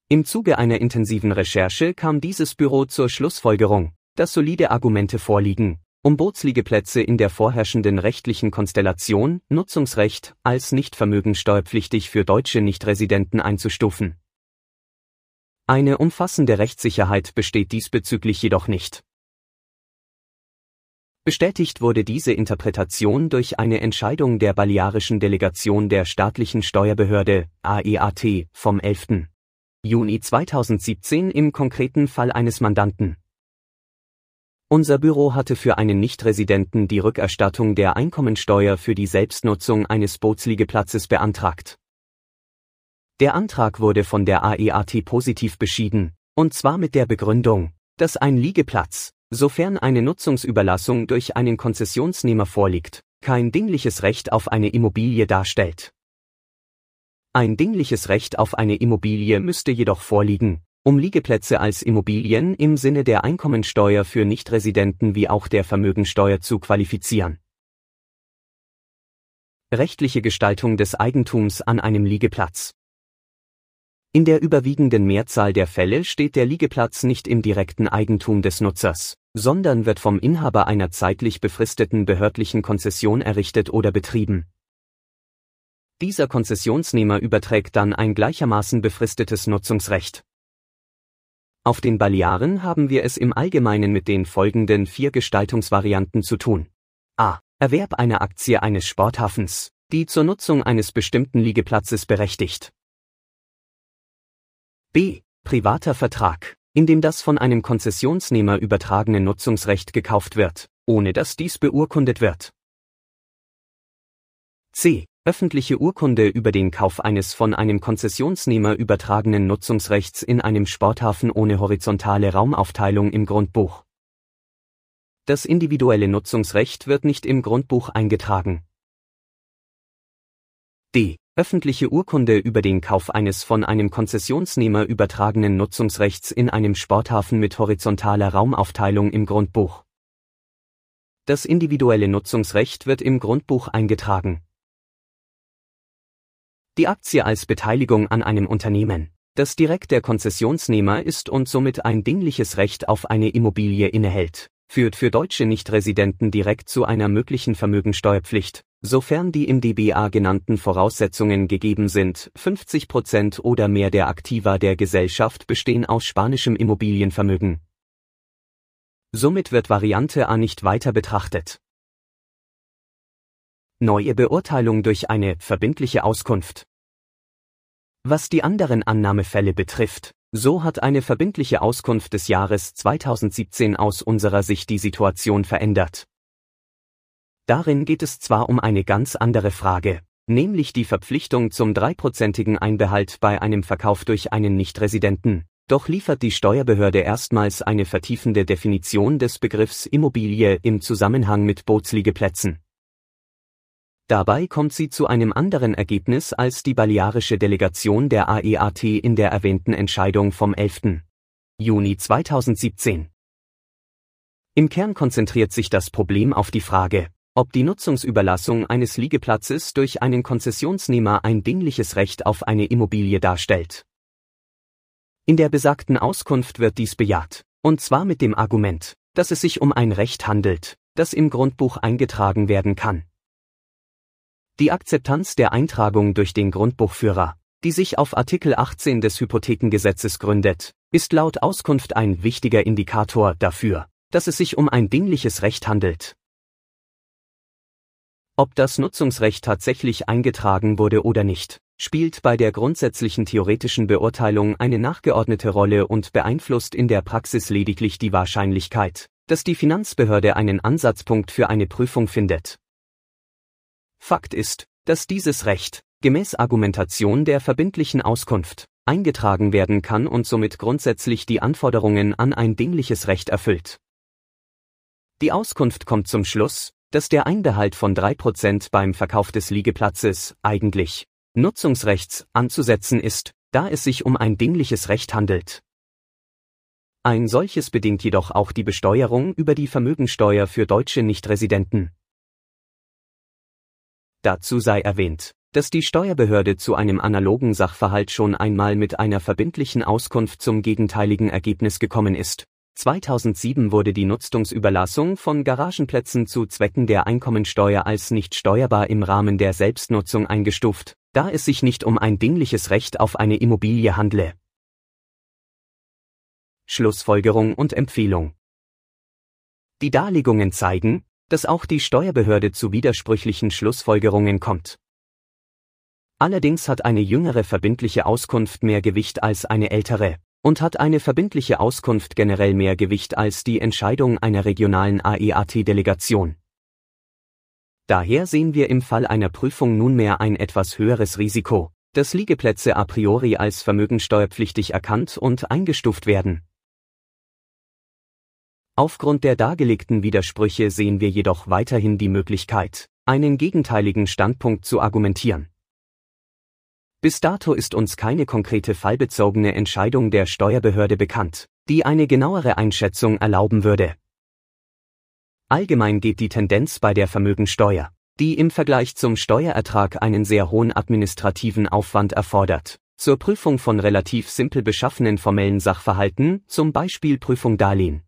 [SPEAKER 1] Im Zuge einer intensiven Recherche kam dieses Büro zur Schlussfolgerung, dass solide Argumente vorliegen, um Bootsliegeplätze in der vorherrschenden rechtlichen Konstellation Nutzungsrecht als nicht vermögensteuerpflichtig für deutsche Nichtresidenten einzustufen. Eine umfassende Rechtssicherheit besteht diesbezüglich jedoch nicht. Bestätigt wurde diese Interpretation durch eine Entscheidung der Balearischen Delegation der staatlichen Steuerbehörde AEAT vom 11. Juni 2017 im konkreten Fall eines Mandanten. Unser Büro hatte für einen Nichtresidenten die Rückerstattung der Einkommensteuer für die Selbstnutzung eines Bootsliegeplatzes beantragt. Der Antrag wurde von der AEAT positiv beschieden, und zwar mit der Begründung, dass ein Liegeplatz, sofern eine Nutzungsüberlassung durch einen Konzessionsnehmer vorliegt, kein dingliches Recht auf eine Immobilie darstellt. Ein dingliches Recht auf eine Immobilie müsste jedoch vorliegen, um Liegeplätze als Immobilien im Sinne der Einkommensteuer für Nichtresidenten wie auch der Vermögensteuer zu qualifizieren. Rechtliche Gestaltung des Eigentums an einem Liegeplatz. In der überwiegenden Mehrzahl der Fälle steht der Liegeplatz nicht im direkten Eigentum des Nutzers, sondern wird vom Inhaber einer zeitlich befristeten behördlichen Konzession errichtet oder betrieben. Dieser Konzessionsnehmer überträgt dann ein gleichermaßen befristetes Nutzungsrecht. Auf den Balearen haben wir es im Allgemeinen mit den folgenden vier Gestaltungsvarianten zu tun. A. Erwerb einer Aktie eines Sporthafens, die zur Nutzung eines bestimmten Liegeplatzes berechtigt. B. Privater Vertrag, in dem das von einem Konzessionsnehmer übertragene Nutzungsrecht gekauft wird, ohne dass dies beurkundet wird. C öffentliche Urkunde über den Kauf eines von einem Konzessionsnehmer übertragenen Nutzungsrechts in einem Sporthafen ohne horizontale Raumaufteilung im Grundbuch. Das individuelle Nutzungsrecht wird nicht im Grundbuch eingetragen. D. Öffentliche Urkunde über den Kauf eines von einem Konzessionsnehmer übertragenen Nutzungsrechts in einem Sporthafen mit horizontaler Raumaufteilung im Grundbuch. Das individuelle Nutzungsrecht wird im Grundbuch eingetragen. Die Aktie als Beteiligung an einem Unternehmen, das direkt der Konzessionsnehmer ist und somit ein dingliches Recht auf eine Immobilie innehält, führt für deutsche Nichtresidenten direkt zu einer möglichen Vermögensteuerpflicht, sofern die im DBA genannten Voraussetzungen gegeben sind, 50 Prozent oder mehr der Aktiva der Gesellschaft bestehen aus spanischem Immobilienvermögen. Somit wird Variante A nicht weiter betrachtet. Neue Beurteilung durch eine verbindliche Auskunft. Was die anderen Annahmefälle betrifft, so hat eine verbindliche Auskunft des Jahres 2017 aus unserer Sicht die Situation verändert. Darin geht es zwar um eine ganz andere Frage, nämlich die Verpflichtung zum dreiprozentigen Einbehalt bei einem Verkauf durch einen Nichtresidenten, Doch liefert die Steuerbehörde erstmals eine vertiefende Definition des Begriffs Immobilie im Zusammenhang mit Bootsliegeplätzen. Dabei kommt sie zu einem anderen Ergebnis als die balearische Delegation der AEAT in der erwähnten Entscheidung vom 11. Juni 2017. Im Kern konzentriert sich das Problem auf die Frage, ob die Nutzungsüberlassung eines Liegeplatzes durch einen Konzessionsnehmer ein dingliches Recht auf eine Immobilie darstellt. In der besagten Auskunft wird dies bejaht, und zwar mit dem Argument, dass es sich um ein Recht handelt, das im Grundbuch eingetragen werden kann. Die Akzeptanz der Eintragung durch den Grundbuchführer, die sich auf Artikel 18 des Hypothekengesetzes gründet, ist laut Auskunft ein wichtiger Indikator dafür, dass es sich um ein dingliches Recht handelt. Ob das Nutzungsrecht tatsächlich eingetragen wurde oder nicht, spielt bei der grundsätzlichen theoretischen Beurteilung eine nachgeordnete Rolle und beeinflusst in der Praxis lediglich die Wahrscheinlichkeit, dass die Finanzbehörde einen Ansatzpunkt für eine Prüfung findet. Fakt ist, dass dieses Recht, gemäß Argumentation der verbindlichen Auskunft, eingetragen werden kann und somit grundsätzlich die Anforderungen an ein dingliches Recht erfüllt. Die Auskunft kommt zum Schluss, dass der Einbehalt von 3% beim Verkauf des Liegeplatzes eigentlich Nutzungsrechts anzusetzen ist, da es sich um ein dingliches Recht handelt. Ein solches bedingt jedoch auch die Besteuerung über die Vermögensteuer für deutsche Nichtresidenten. Dazu sei erwähnt, dass die Steuerbehörde zu einem analogen Sachverhalt schon einmal mit einer verbindlichen Auskunft zum gegenteiligen Ergebnis gekommen ist. 2007 wurde die Nutzungsüberlassung von Garagenplätzen zu Zwecken der Einkommensteuer als nicht steuerbar im Rahmen der Selbstnutzung eingestuft, da es sich nicht um ein dingliches Recht auf eine Immobilie handle. Schlussfolgerung und Empfehlung Die Darlegungen zeigen, dass auch die Steuerbehörde zu widersprüchlichen Schlussfolgerungen kommt. Allerdings hat eine jüngere verbindliche Auskunft mehr Gewicht als eine ältere und hat eine verbindliche Auskunft generell mehr Gewicht als die Entscheidung einer regionalen AEAT-Delegation. Daher sehen wir im Fall einer Prüfung nunmehr ein etwas höheres Risiko, dass Liegeplätze a priori als vermögensteuerpflichtig erkannt und eingestuft werden. Aufgrund der dargelegten Widersprüche sehen wir jedoch weiterhin die Möglichkeit, einen gegenteiligen Standpunkt zu argumentieren. Bis dato ist uns keine konkrete fallbezogene Entscheidung der Steuerbehörde bekannt, die eine genauere Einschätzung erlauben würde. Allgemein geht die Tendenz bei der Vermögensteuer, die im Vergleich zum Steuerertrag einen sehr hohen administrativen Aufwand erfordert, zur Prüfung von relativ simpel beschaffenen formellen Sachverhalten, zum Beispiel Prüfung Darlehen.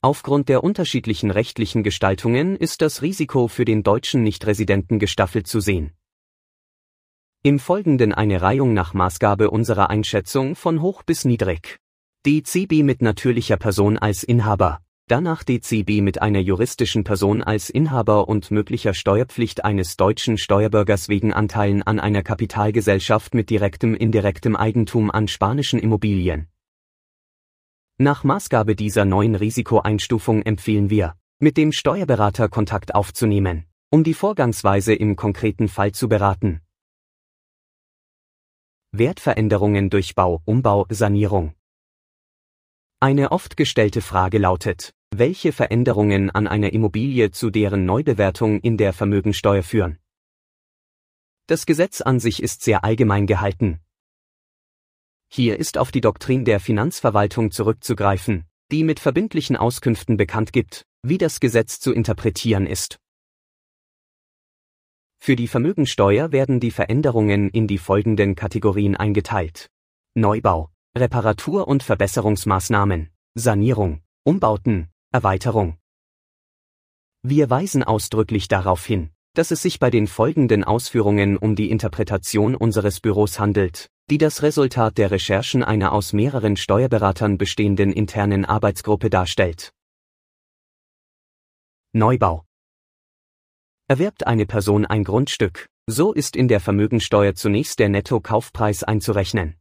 [SPEAKER 1] Aufgrund der unterschiedlichen rechtlichen Gestaltungen ist das Risiko für den deutschen Nichtresidenten gestaffelt zu sehen. Im Folgenden eine Reihung nach Maßgabe unserer Einschätzung von hoch bis niedrig. DCB mit natürlicher Person als Inhaber, danach DCB mit einer juristischen Person als Inhaber und möglicher Steuerpflicht eines deutschen Steuerbürgers wegen Anteilen an einer Kapitalgesellschaft mit direktem indirektem Eigentum an spanischen Immobilien. Nach Maßgabe dieser neuen Risikoeinstufung empfehlen wir, mit dem Steuerberater Kontakt aufzunehmen, um die Vorgangsweise im konkreten Fall zu beraten. Wertveränderungen durch Bau, Umbau, Sanierung. Eine oft gestellte Frage lautet, welche Veränderungen an einer Immobilie zu deren Neubewertung in der Vermögensteuer führen. Das Gesetz an sich ist sehr allgemein gehalten, hier ist auf die Doktrin der Finanzverwaltung zurückzugreifen, die mit verbindlichen Auskünften bekannt gibt, wie das Gesetz zu interpretieren ist. Für die Vermögensteuer werden die Veränderungen in die folgenden Kategorien eingeteilt. Neubau, Reparatur- und Verbesserungsmaßnahmen, Sanierung, Umbauten, Erweiterung. Wir weisen ausdrücklich darauf hin, dass es sich bei den folgenden Ausführungen um die Interpretation unseres Büros handelt, die das Resultat der Recherchen einer aus mehreren Steuerberatern bestehenden internen Arbeitsgruppe darstellt. Neubau Erwerbt eine Person ein Grundstück, so ist in der Vermögensteuer zunächst der Netto-Kaufpreis einzurechnen.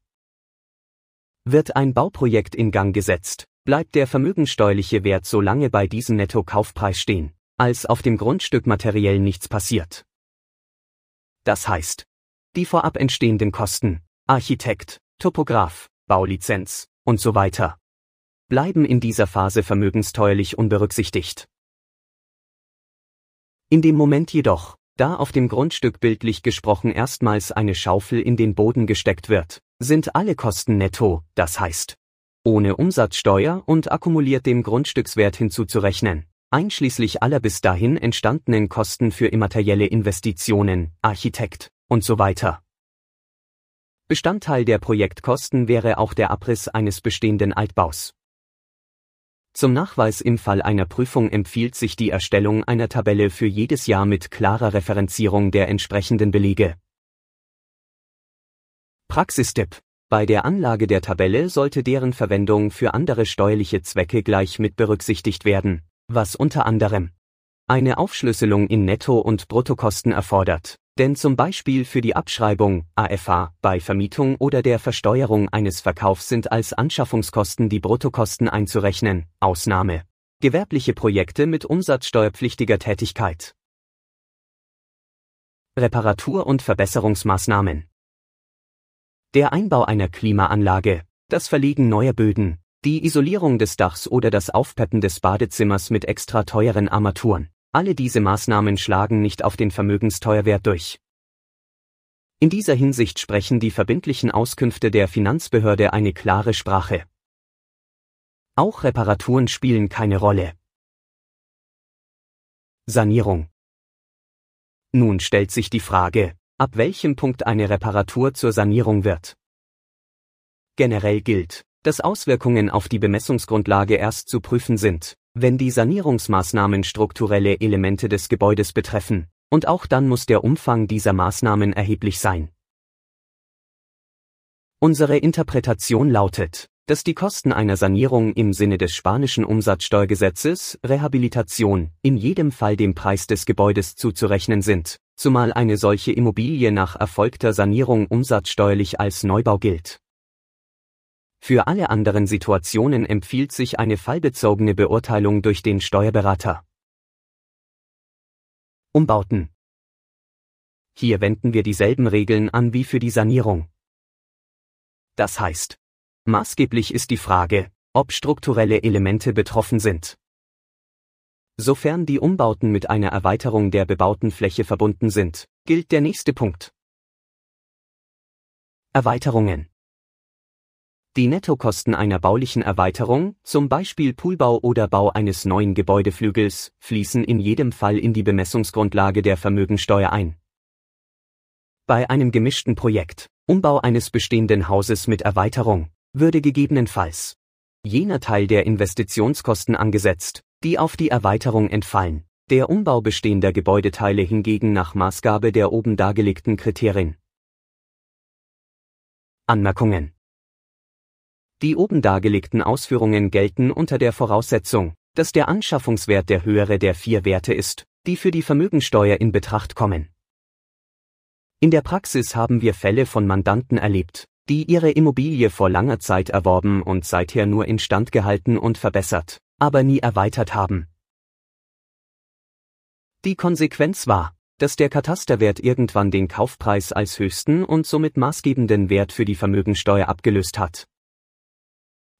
[SPEAKER 1] Wird ein Bauprojekt in Gang gesetzt, bleibt der vermögensteuerliche Wert so lange bei diesem Netto-Kaufpreis stehen, als auf dem Grundstück materiell nichts passiert. Das heißt, die vorab entstehenden Kosten, Architekt, Topograph, Baulizenz und so weiter, bleiben in dieser Phase vermögensteuerlich unberücksichtigt. In dem Moment jedoch, da auf dem Grundstück bildlich gesprochen erstmals eine Schaufel in den Boden gesteckt wird, sind alle Kosten netto, das heißt, ohne Umsatzsteuer und akkumuliert dem Grundstückswert hinzuzurechnen, einschließlich aller bis dahin entstandenen Kosten für immaterielle Investitionen, Architekt und so weiter. Bestandteil der Projektkosten wäre auch der Abriss eines bestehenden Altbaus. Zum Nachweis im Fall einer Prüfung empfiehlt sich die Erstellung einer Tabelle für jedes Jahr mit klarer Referenzierung der entsprechenden Belege. Praxistipp Bei der Anlage der Tabelle sollte deren Verwendung für andere steuerliche Zwecke gleich mit berücksichtigt werden, was unter anderem eine Aufschlüsselung in Netto- und Bruttokosten erfordert, denn zum Beispiel für die Abschreibung AFA bei Vermietung oder der Versteuerung eines Verkaufs sind als Anschaffungskosten die Bruttokosten einzurechnen, Ausnahme. Gewerbliche Projekte mit umsatzsteuerpflichtiger Tätigkeit. Reparatur- und Verbesserungsmaßnahmen. Der Einbau einer Klimaanlage, das Verlegen neuer Böden, die Isolierung des Dachs oder das Aufpeppen des Badezimmers mit extra teuren Armaturen. Alle diese Maßnahmen schlagen nicht auf den Vermögensteuerwert durch. In dieser Hinsicht sprechen die verbindlichen Auskünfte der Finanzbehörde eine klare Sprache. Auch Reparaturen spielen keine Rolle. Sanierung. Nun stellt sich die Frage, ab welchem Punkt eine Reparatur zur Sanierung wird. Generell gilt, dass Auswirkungen auf die Bemessungsgrundlage erst zu prüfen sind, wenn die Sanierungsmaßnahmen strukturelle Elemente des Gebäudes betreffen, und auch dann muss der Umfang dieser Maßnahmen erheblich sein. Unsere Interpretation lautet, dass die Kosten einer Sanierung im Sinne des spanischen Umsatzsteuergesetzes Rehabilitation in jedem Fall dem Preis des Gebäudes zuzurechnen sind, zumal eine solche Immobilie nach erfolgter Sanierung umsatzsteuerlich als Neubau gilt. Für alle anderen Situationen empfiehlt sich eine fallbezogene Beurteilung durch den Steuerberater. Umbauten. Hier wenden wir dieselben Regeln an wie für die Sanierung. Das heißt, maßgeblich ist die Frage, ob strukturelle Elemente betroffen sind. Sofern die Umbauten mit einer Erweiterung der bebauten Fläche verbunden sind, gilt der nächste Punkt. Erweiterungen die Nettokosten einer baulichen Erweiterung, zum Beispiel Poolbau oder Bau eines neuen Gebäudeflügels, fließen in jedem Fall in die Bemessungsgrundlage der Vermögensteuer ein. Bei einem gemischten Projekt, Umbau eines bestehenden Hauses mit Erweiterung, würde gegebenenfalls jener Teil der Investitionskosten angesetzt, die auf die Erweiterung entfallen, der Umbau bestehender Gebäudeteile hingegen nach Maßgabe der oben dargelegten Kriterien. Anmerkungen die oben dargelegten Ausführungen gelten unter der Voraussetzung, dass der Anschaffungswert der höhere der vier Werte ist, die für die Vermögensteuer in Betracht kommen. In der Praxis haben wir Fälle von Mandanten erlebt, die ihre Immobilie vor langer Zeit erworben und seither nur instand gehalten und verbessert, aber nie erweitert haben. Die Konsequenz war, dass der Katasterwert irgendwann den Kaufpreis als höchsten und somit maßgebenden Wert für die Vermögensteuer abgelöst hat.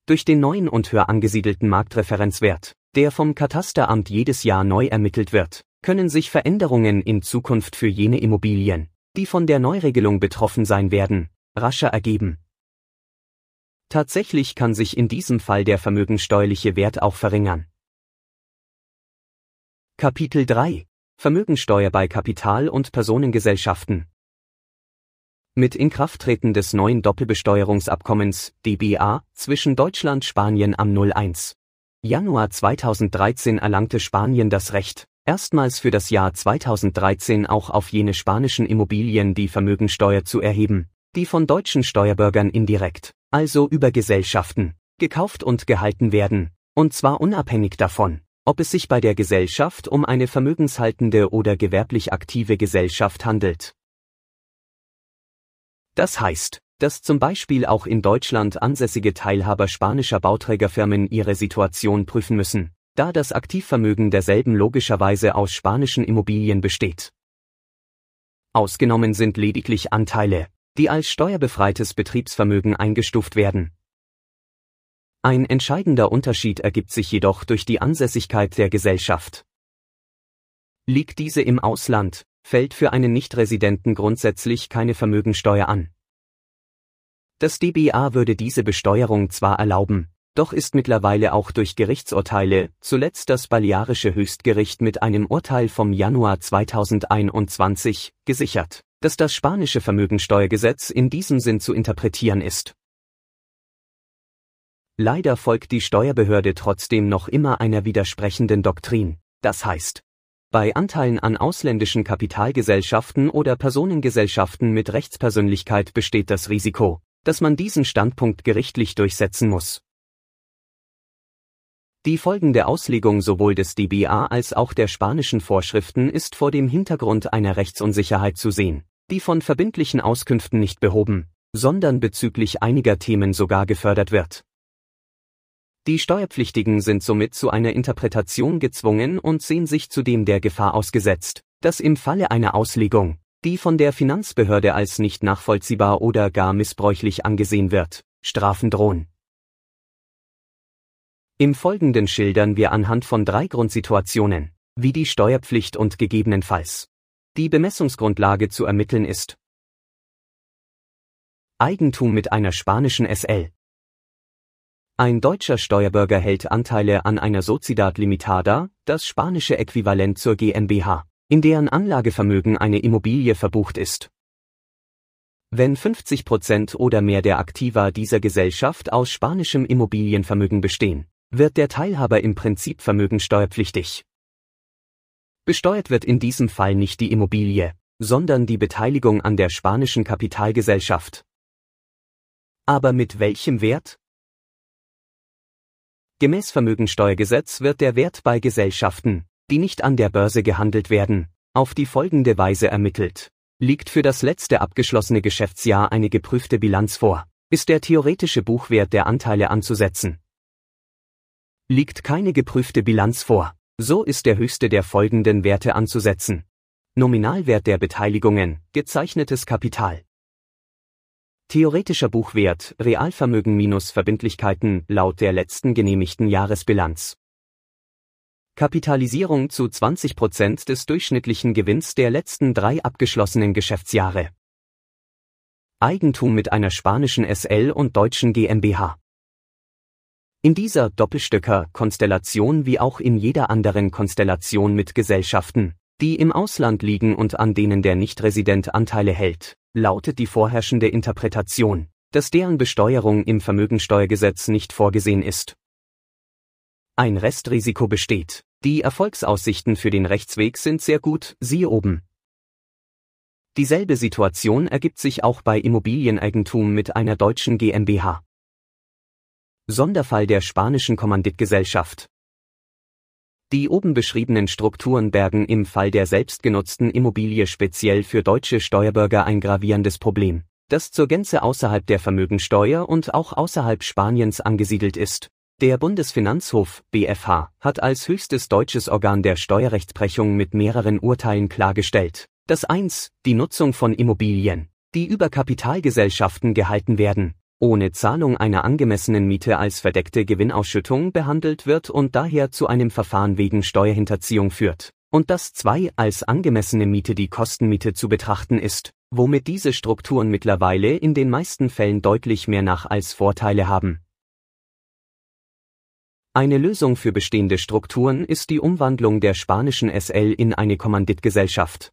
[SPEAKER 1] Durch den neuen und höher angesiedelten Marktreferenzwert, der vom Katasteramt jedes Jahr neu ermittelt wird, können sich Veränderungen in Zukunft für jene Immobilien, die von der Neuregelung betroffen sein werden, rascher ergeben. Tatsächlich kann sich in diesem Fall der vermögensteuerliche Wert auch verringern. Kapitel 3 Vermögensteuer bei Kapital- und Personengesellschaften mit Inkrafttreten des neuen Doppelbesteuerungsabkommens DBA zwischen Deutschland-Spanien am 01. Januar 2013 erlangte Spanien das Recht, erstmals für das Jahr 2013 auch auf jene spanischen Immobilien die Vermögensteuer zu erheben, die von deutschen Steuerbürgern indirekt, also über Gesellschaften, gekauft und gehalten werden, und zwar unabhängig davon, ob es sich bei der Gesellschaft um eine vermögenshaltende oder gewerblich aktive Gesellschaft handelt. Das heißt, dass zum Beispiel auch in Deutschland ansässige Teilhaber spanischer Bauträgerfirmen ihre Situation prüfen müssen, da das Aktivvermögen derselben logischerweise aus spanischen Immobilien besteht. Ausgenommen sind lediglich Anteile, die als steuerbefreites Betriebsvermögen eingestuft werden. Ein entscheidender Unterschied ergibt sich jedoch durch die Ansässigkeit der Gesellschaft. Liegt diese im Ausland, fällt für einen Nichtresidenten grundsätzlich keine Vermögensteuer an. Das DBA würde diese Besteuerung zwar erlauben, doch ist mittlerweile auch durch Gerichtsurteile, zuletzt das Balearische Höchstgericht mit einem Urteil vom Januar 2021, gesichert, dass das spanische Vermögensteuergesetz in diesem Sinn zu interpretieren ist. Leider folgt die Steuerbehörde trotzdem noch immer einer widersprechenden Doktrin, das heißt, bei Anteilen an ausländischen Kapitalgesellschaften oder Personengesellschaften mit Rechtspersönlichkeit besteht das Risiko, dass man diesen Standpunkt gerichtlich durchsetzen muss. Die folgende Auslegung sowohl des DBA als auch der spanischen Vorschriften ist vor dem Hintergrund einer Rechtsunsicherheit zu sehen, die von verbindlichen Auskünften nicht behoben, sondern bezüglich einiger Themen sogar gefördert wird. Die Steuerpflichtigen sind somit zu einer Interpretation gezwungen und sehen sich zudem der Gefahr ausgesetzt, dass im Falle einer Auslegung, die von der Finanzbehörde als nicht nachvollziehbar oder gar missbräuchlich angesehen wird, Strafen drohen. Im Folgenden schildern wir anhand von drei Grundsituationen, wie die Steuerpflicht und gegebenenfalls die Bemessungsgrundlage zu ermitteln ist. Eigentum mit einer spanischen SL. Ein deutscher Steuerbürger hält Anteile an einer Sociedad Limitada, das spanische Äquivalent zur GmbH, in deren Anlagevermögen eine Immobilie verbucht ist. Wenn 50 Prozent oder mehr der Aktiva dieser Gesellschaft aus spanischem Immobilienvermögen bestehen, wird der Teilhaber im Prinzip vermögensteuerpflichtig. Besteuert wird in diesem Fall nicht die Immobilie, sondern die Beteiligung an der spanischen Kapitalgesellschaft. Aber mit welchem Wert? Gemäß Vermögensteuergesetz wird der Wert bei Gesellschaften, die nicht an der Börse gehandelt werden, auf die folgende Weise ermittelt. Liegt für das letzte abgeschlossene Geschäftsjahr eine geprüfte Bilanz vor, ist der theoretische Buchwert der Anteile anzusetzen. Liegt keine geprüfte Bilanz vor, so ist der höchste der folgenden Werte anzusetzen. Nominalwert der Beteiligungen, gezeichnetes Kapital. Theoretischer Buchwert, Realvermögen minus Verbindlichkeiten, laut der letzten genehmigten Jahresbilanz. Kapitalisierung zu 20 Prozent des durchschnittlichen Gewinns der letzten drei abgeschlossenen Geschäftsjahre. Eigentum mit einer spanischen SL und deutschen GmbH. In dieser Doppelstöcker-Konstellation wie auch in jeder anderen Konstellation mit Gesellschaften, die im Ausland liegen und an denen der Nichtresident Anteile hält, lautet die vorherrschende Interpretation, dass deren Besteuerung im Vermögensteuergesetz nicht vorgesehen ist. Ein Restrisiko besteht. Die Erfolgsaussichten für den Rechtsweg sind sehr gut, siehe oben. Dieselbe Situation ergibt sich auch bei Immobilieneigentum mit einer deutschen GmbH. Sonderfall der spanischen Kommanditgesellschaft. Die oben beschriebenen Strukturen bergen im Fall der selbstgenutzten Immobilie speziell für deutsche Steuerbürger ein gravierendes Problem, das zur Gänze außerhalb der Vermögensteuer und auch außerhalb Spaniens angesiedelt ist. Der Bundesfinanzhof BFH hat als höchstes deutsches Organ der Steuerrechtsprechung mit mehreren Urteilen klargestellt, dass 1. die Nutzung von Immobilien, die über Kapitalgesellschaften gehalten werden, ohne Zahlung einer angemessenen Miete als verdeckte Gewinnausschüttung behandelt wird und daher zu einem Verfahren wegen Steuerhinterziehung führt, und dass zwei als angemessene Miete die Kostenmiete zu betrachten ist, womit diese Strukturen mittlerweile in den meisten Fällen deutlich mehr nach als Vorteile haben. Eine Lösung für bestehende Strukturen ist die Umwandlung der spanischen SL in eine Kommanditgesellschaft.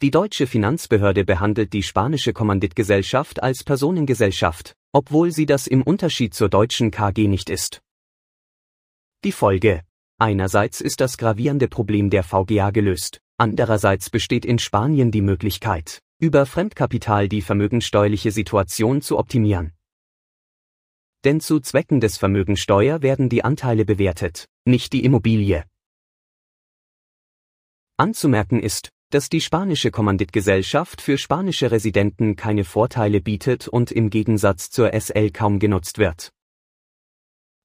[SPEAKER 1] Die deutsche Finanzbehörde behandelt die spanische Kommanditgesellschaft als Personengesellschaft, obwohl sie das im Unterschied zur deutschen KG nicht ist. Die Folge. Einerseits ist das gravierende Problem der VGA gelöst, andererseits besteht in Spanien die Möglichkeit, über Fremdkapital die vermögensteuerliche Situation zu optimieren. Denn zu Zwecken des Vermögensteuer werden die Anteile bewertet, nicht die Immobilie. Anzumerken ist, dass die spanische Kommanditgesellschaft für spanische Residenten keine Vorteile bietet und im Gegensatz zur SL kaum genutzt wird.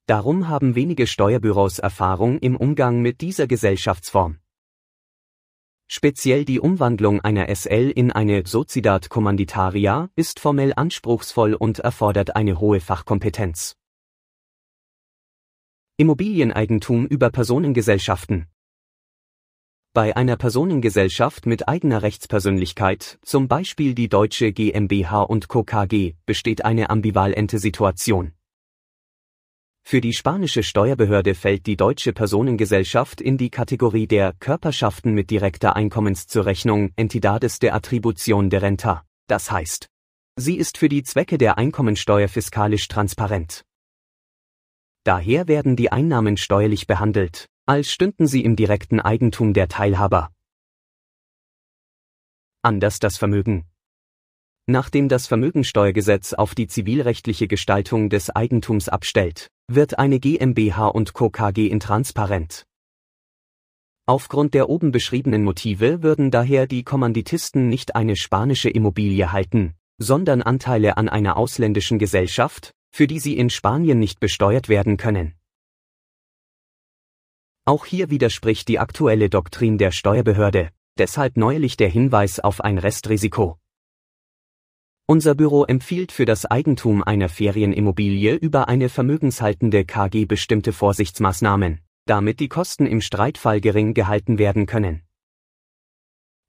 [SPEAKER 1] Darum haben wenige Steuerbüros Erfahrung im Umgang mit dieser Gesellschaftsform. Speziell die Umwandlung einer SL in eine Sociedad Commanditaria ist formell anspruchsvoll und erfordert eine hohe Fachkompetenz. Immobilieneigentum über Personengesellschaften bei einer Personengesellschaft mit eigener Rechtspersönlichkeit, zum Beispiel die Deutsche GmbH und Co. KG, besteht eine ambivalente Situation. Für die spanische Steuerbehörde fällt die deutsche Personengesellschaft in die Kategorie der Körperschaften mit direkter Einkommenszurechnung Entidades de Atribución de Renta, das heißt, sie ist für die Zwecke der Einkommensteuer fiskalisch transparent. Daher werden die Einnahmen steuerlich behandelt, als stünden sie im direkten Eigentum der Teilhaber. Anders das Vermögen. Nachdem das Vermögensteuergesetz auf die zivilrechtliche Gestaltung des Eigentums abstellt, wird eine GmbH und Co. KG intransparent. Aufgrund der oben beschriebenen Motive würden daher die Kommanditisten nicht eine spanische Immobilie halten, sondern Anteile an einer ausländischen Gesellschaft, für die sie in Spanien nicht besteuert werden können. Auch hier widerspricht die aktuelle Doktrin der Steuerbehörde, deshalb neuerlich der Hinweis auf ein Restrisiko. Unser Büro empfiehlt für das Eigentum einer Ferienimmobilie über eine vermögenshaltende KG bestimmte Vorsichtsmaßnahmen, damit die Kosten im Streitfall gering gehalten werden können.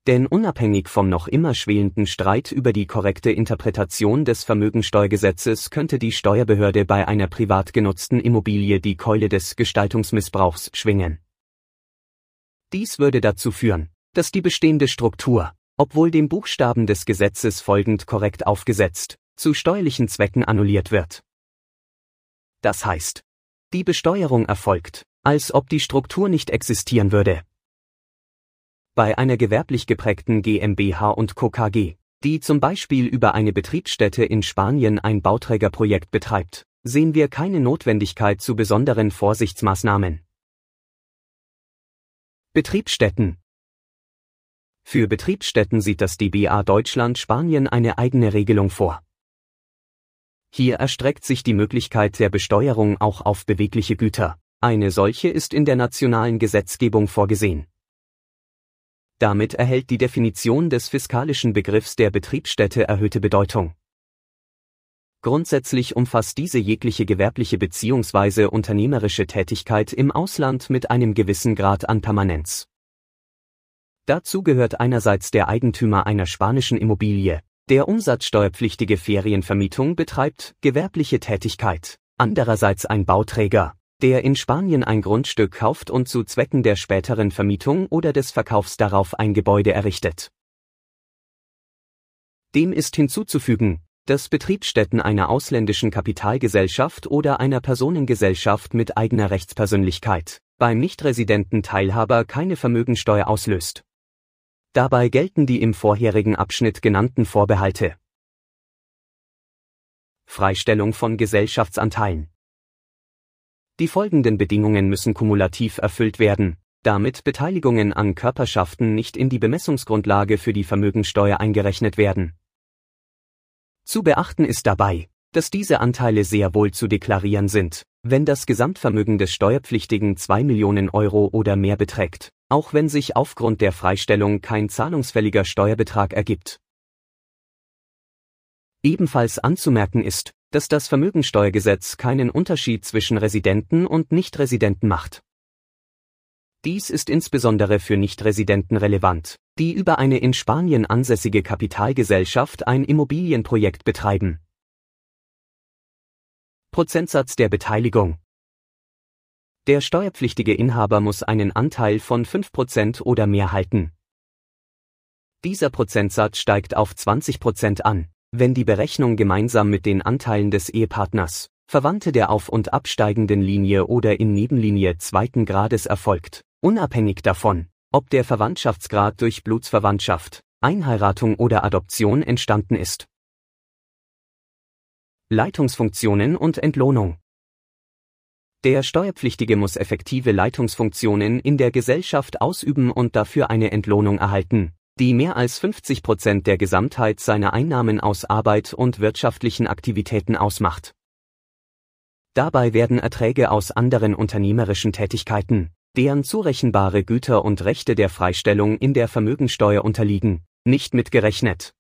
[SPEAKER 1] Denn unabhängig vom noch immer schwelenden Streit über die korrekte Interpretation des Vermögensteuergesetzes könnte die Steuerbehörde bei einer privat genutzten Immobilie die Keule des Gestaltungsmissbrauchs schwingen. Dies würde dazu führen, dass die bestehende Struktur, obwohl dem Buchstaben des Gesetzes folgend korrekt aufgesetzt, zu steuerlichen Zwecken annulliert wird. Das heißt, die Besteuerung erfolgt, als ob die Struktur nicht existieren würde. Bei einer gewerblich geprägten GmbH und Co. KG, die zum Beispiel über eine Betriebsstätte in Spanien ein Bauträgerprojekt betreibt, sehen wir keine Notwendigkeit zu besonderen Vorsichtsmaßnahmen. Betriebsstätten Für Betriebsstätten sieht das DBA Deutschland Spanien eine eigene Regelung vor. Hier erstreckt sich die Möglichkeit der Besteuerung auch auf bewegliche Güter. Eine solche ist in der nationalen Gesetzgebung vorgesehen. Damit erhält die Definition des fiskalischen Begriffs der Betriebsstätte erhöhte Bedeutung. Grundsätzlich umfasst diese jegliche gewerbliche bzw. unternehmerische Tätigkeit im Ausland mit einem gewissen Grad an Permanenz. Dazu gehört einerseits der Eigentümer einer spanischen Immobilie, der umsatzsteuerpflichtige Ferienvermietung betreibt, gewerbliche Tätigkeit, andererseits ein Bauträger, der in Spanien ein Grundstück kauft und zu Zwecken der späteren Vermietung oder des Verkaufs darauf ein Gebäude errichtet. Dem ist hinzuzufügen, dass Betriebsstätten einer ausländischen Kapitalgesellschaft oder einer Personengesellschaft mit eigener Rechtspersönlichkeit beim nichtresidenten Teilhaber keine Vermögensteuer auslöst. Dabei gelten die im vorherigen Abschnitt genannten Vorbehalte. Freistellung von Gesellschaftsanteilen die folgenden Bedingungen müssen kumulativ erfüllt werden, damit Beteiligungen an Körperschaften nicht in die Bemessungsgrundlage für die Vermögensteuer eingerechnet werden. Zu beachten ist dabei, dass diese Anteile sehr wohl zu deklarieren sind, wenn das Gesamtvermögen des Steuerpflichtigen 2 Millionen Euro oder mehr beträgt, auch wenn sich aufgrund der Freistellung kein zahlungsfälliger Steuerbetrag ergibt. Ebenfalls anzumerken ist, dass das Vermögensteuergesetz keinen Unterschied zwischen Residenten und Nichtresidenten macht. Dies ist insbesondere für Nichtresidenten relevant, die über eine in Spanien ansässige Kapitalgesellschaft ein Immobilienprojekt betreiben. Prozentsatz der Beteiligung Der steuerpflichtige Inhaber muss einen Anteil von 5% oder mehr halten. Dieser Prozentsatz steigt auf 20% an, wenn die Berechnung gemeinsam mit den Anteilen des Ehepartners, Verwandte der auf- und absteigenden Linie oder in Nebenlinie zweiten Grades erfolgt, unabhängig davon, ob der Verwandtschaftsgrad durch Blutsverwandtschaft, Einheiratung oder Adoption entstanden ist. Leitungsfunktionen und Entlohnung Der Steuerpflichtige muss effektive Leitungsfunktionen in der Gesellschaft ausüben und dafür eine Entlohnung erhalten, die mehr als 50 Prozent der Gesamtheit seiner Einnahmen aus Arbeit und wirtschaftlichen Aktivitäten ausmacht. Dabei werden Erträge aus anderen unternehmerischen Tätigkeiten, deren zurechenbare Güter und Rechte der Freistellung in der Vermögensteuer unterliegen, nicht mitgerechnet.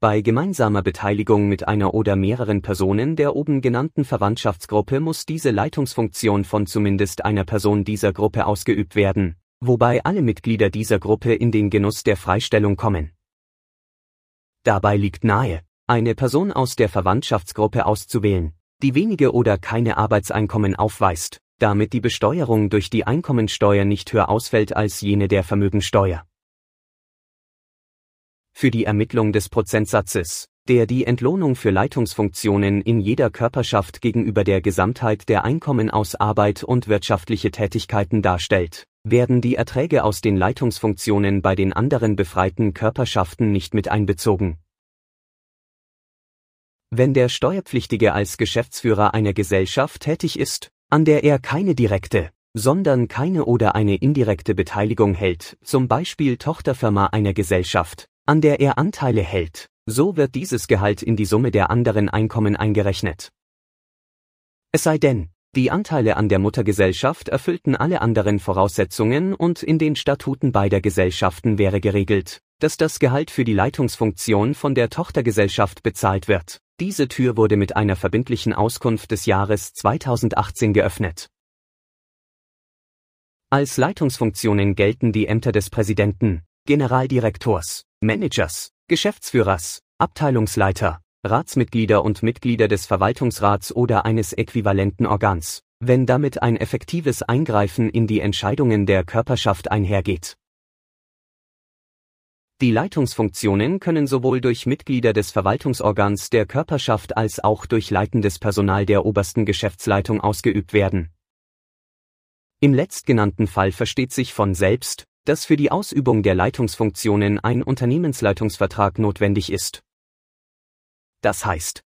[SPEAKER 1] Bei gemeinsamer Beteiligung mit einer oder mehreren Personen der oben genannten Verwandtschaftsgruppe muss diese Leitungsfunktion von zumindest einer Person dieser Gruppe ausgeübt werden, wobei alle Mitglieder dieser Gruppe in den Genuss der Freistellung kommen. Dabei liegt nahe, eine Person aus der Verwandtschaftsgruppe auszuwählen, die wenige oder keine Arbeitseinkommen aufweist, damit die Besteuerung durch die Einkommensteuer nicht höher ausfällt als jene der Vermögensteuer. Für die Ermittlung des Prozentsatzes, der die Entlohnung für Leitungsfunktionen in jeder Körperschaft gegenüber der Gesamtheit der Einkommen aus Arbeit und wirtschaftliche Tätigkeiten darstellt, werden die Erträge aus den Leitungsfunktionen bei den anderen befreiten Körperschaften nicht mit einbezogen. Wenn der Steuerpflichtige als Geschäftsführer einer Gesellschaft tätig ist, an der er keine direkte, sondern keine oder eine indirekte Beteiligung hält, zum Beispiel Tochterfirma einer Gesellschaft, an der er Anteile hält, so wird dieses Gehalt in die Summe der anderen Einkommen eingerechnet. Es sei denn, die Anteile an der Muttergesellschaft erfüllten alle anderen Voraussetzungen und in den Statuten beider Gesellschaften wäre geregelt, dass das Gehalt für die Leitungsfunktion von der Tochtergesellschaft bezahlt wird. Diese Tür wurde mit einer verbindlichen Auskunft des Jahres 2018 geöffnet. Als Leitungsfunktionen gelten die Ämter des Präsidenten, Generaldirektors, Managers, Geschäftsführers, Abteilungsleiter, Ratsmitglieder und Mitglieder des Verwaltungsrats oder eines äquivalenten Organs, wenn damit ein effektives Eingreifen in die Entscheidungen der Körperschaft einhergeht. Die Leitungsfunktionen können sowohl durch Mitglieder des Verwaltungsorgans der Körperschaft als auch durch leitendes Personal der obersten Geschäftsleitung ausgeübt werden. Im letztgenannten Fall versteht sich von selbst, dass für die Ausübung der Leitungsfunktionen ein Unternehmensleitungsvertrag notwendig ist. Das heißt,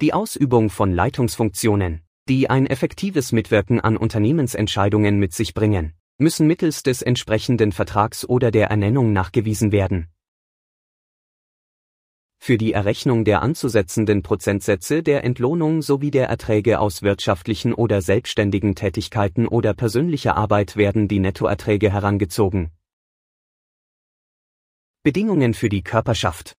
[SPEAKER 1] die Ausübung von Leitungsfunktionen, die ein effektives Mitwirken an Unternehmensentscheidungen mit sich bringen, müssen mittels des entsprechenden Vertrags oder der Ernennung nachgewiesen werden. Für die Errechnung der anzusetzenden Prozentsätze der Entlohnung sowie der Erträge aus wirtschaftlichen oder selbstständigen Tätigkeiten oder persönlicher Arbeit werden die Nettoerträge herangezogen. Bedingungen für die Körperschaft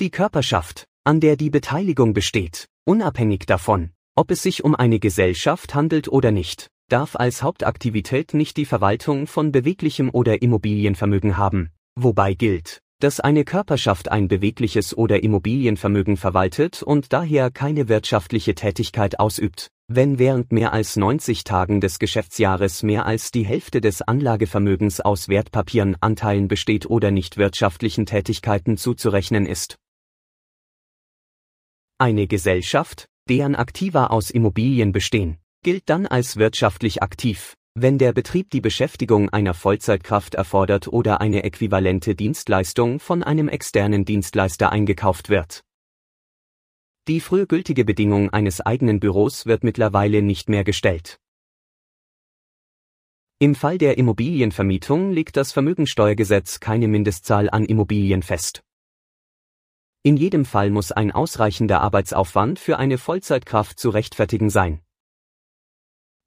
[SPEAKER 1] Die Körperschaft, an der die Beteiligung besteht, unabhängig davon, ob es sich um eine Gesellschaft handelt oder nicht, darf als Hauptaktivität nicht die Verwaltung von beweglichem oder Immobilienvermögen haben, wobei gilt, dass eine Körperschaft ein bewegliches oder Immobilienvermögen verwaltet und daher keine wirtschaftliche Tätigkeit ausübt, wenn während mehr als 90 Tagen des Geschäftsjahres mehr als die Hälfte des Anlagevermögens aus Wertpapieren, Anteilen besteht oder nicht wirtschaftlichen Tätigkeiten zuzurechnen ist. Eine Gesellschaft, deren Aktiva aus Immobilien bestehen, gilt dann als wirtschaftlich aktiv, wenn der Betrieb die Beschäftigung einer Vollzeitkraft erfordert oder eine äquivalente Dienstleistung von einem externen Dienstleister eingekauft wird. Die früher gültige Bedingung eines eigenen Büros wird mittlerweile nicht mehr gestellt. Im Fall der Immobilienvermietung legt das Vermögensteuergesetz keine Mindestzahl an Immobilien fest. In jedem Fall muss ein ausreichender Arbeitsaufwand für eine Vollzeitkraft zu rechtfertigen sein.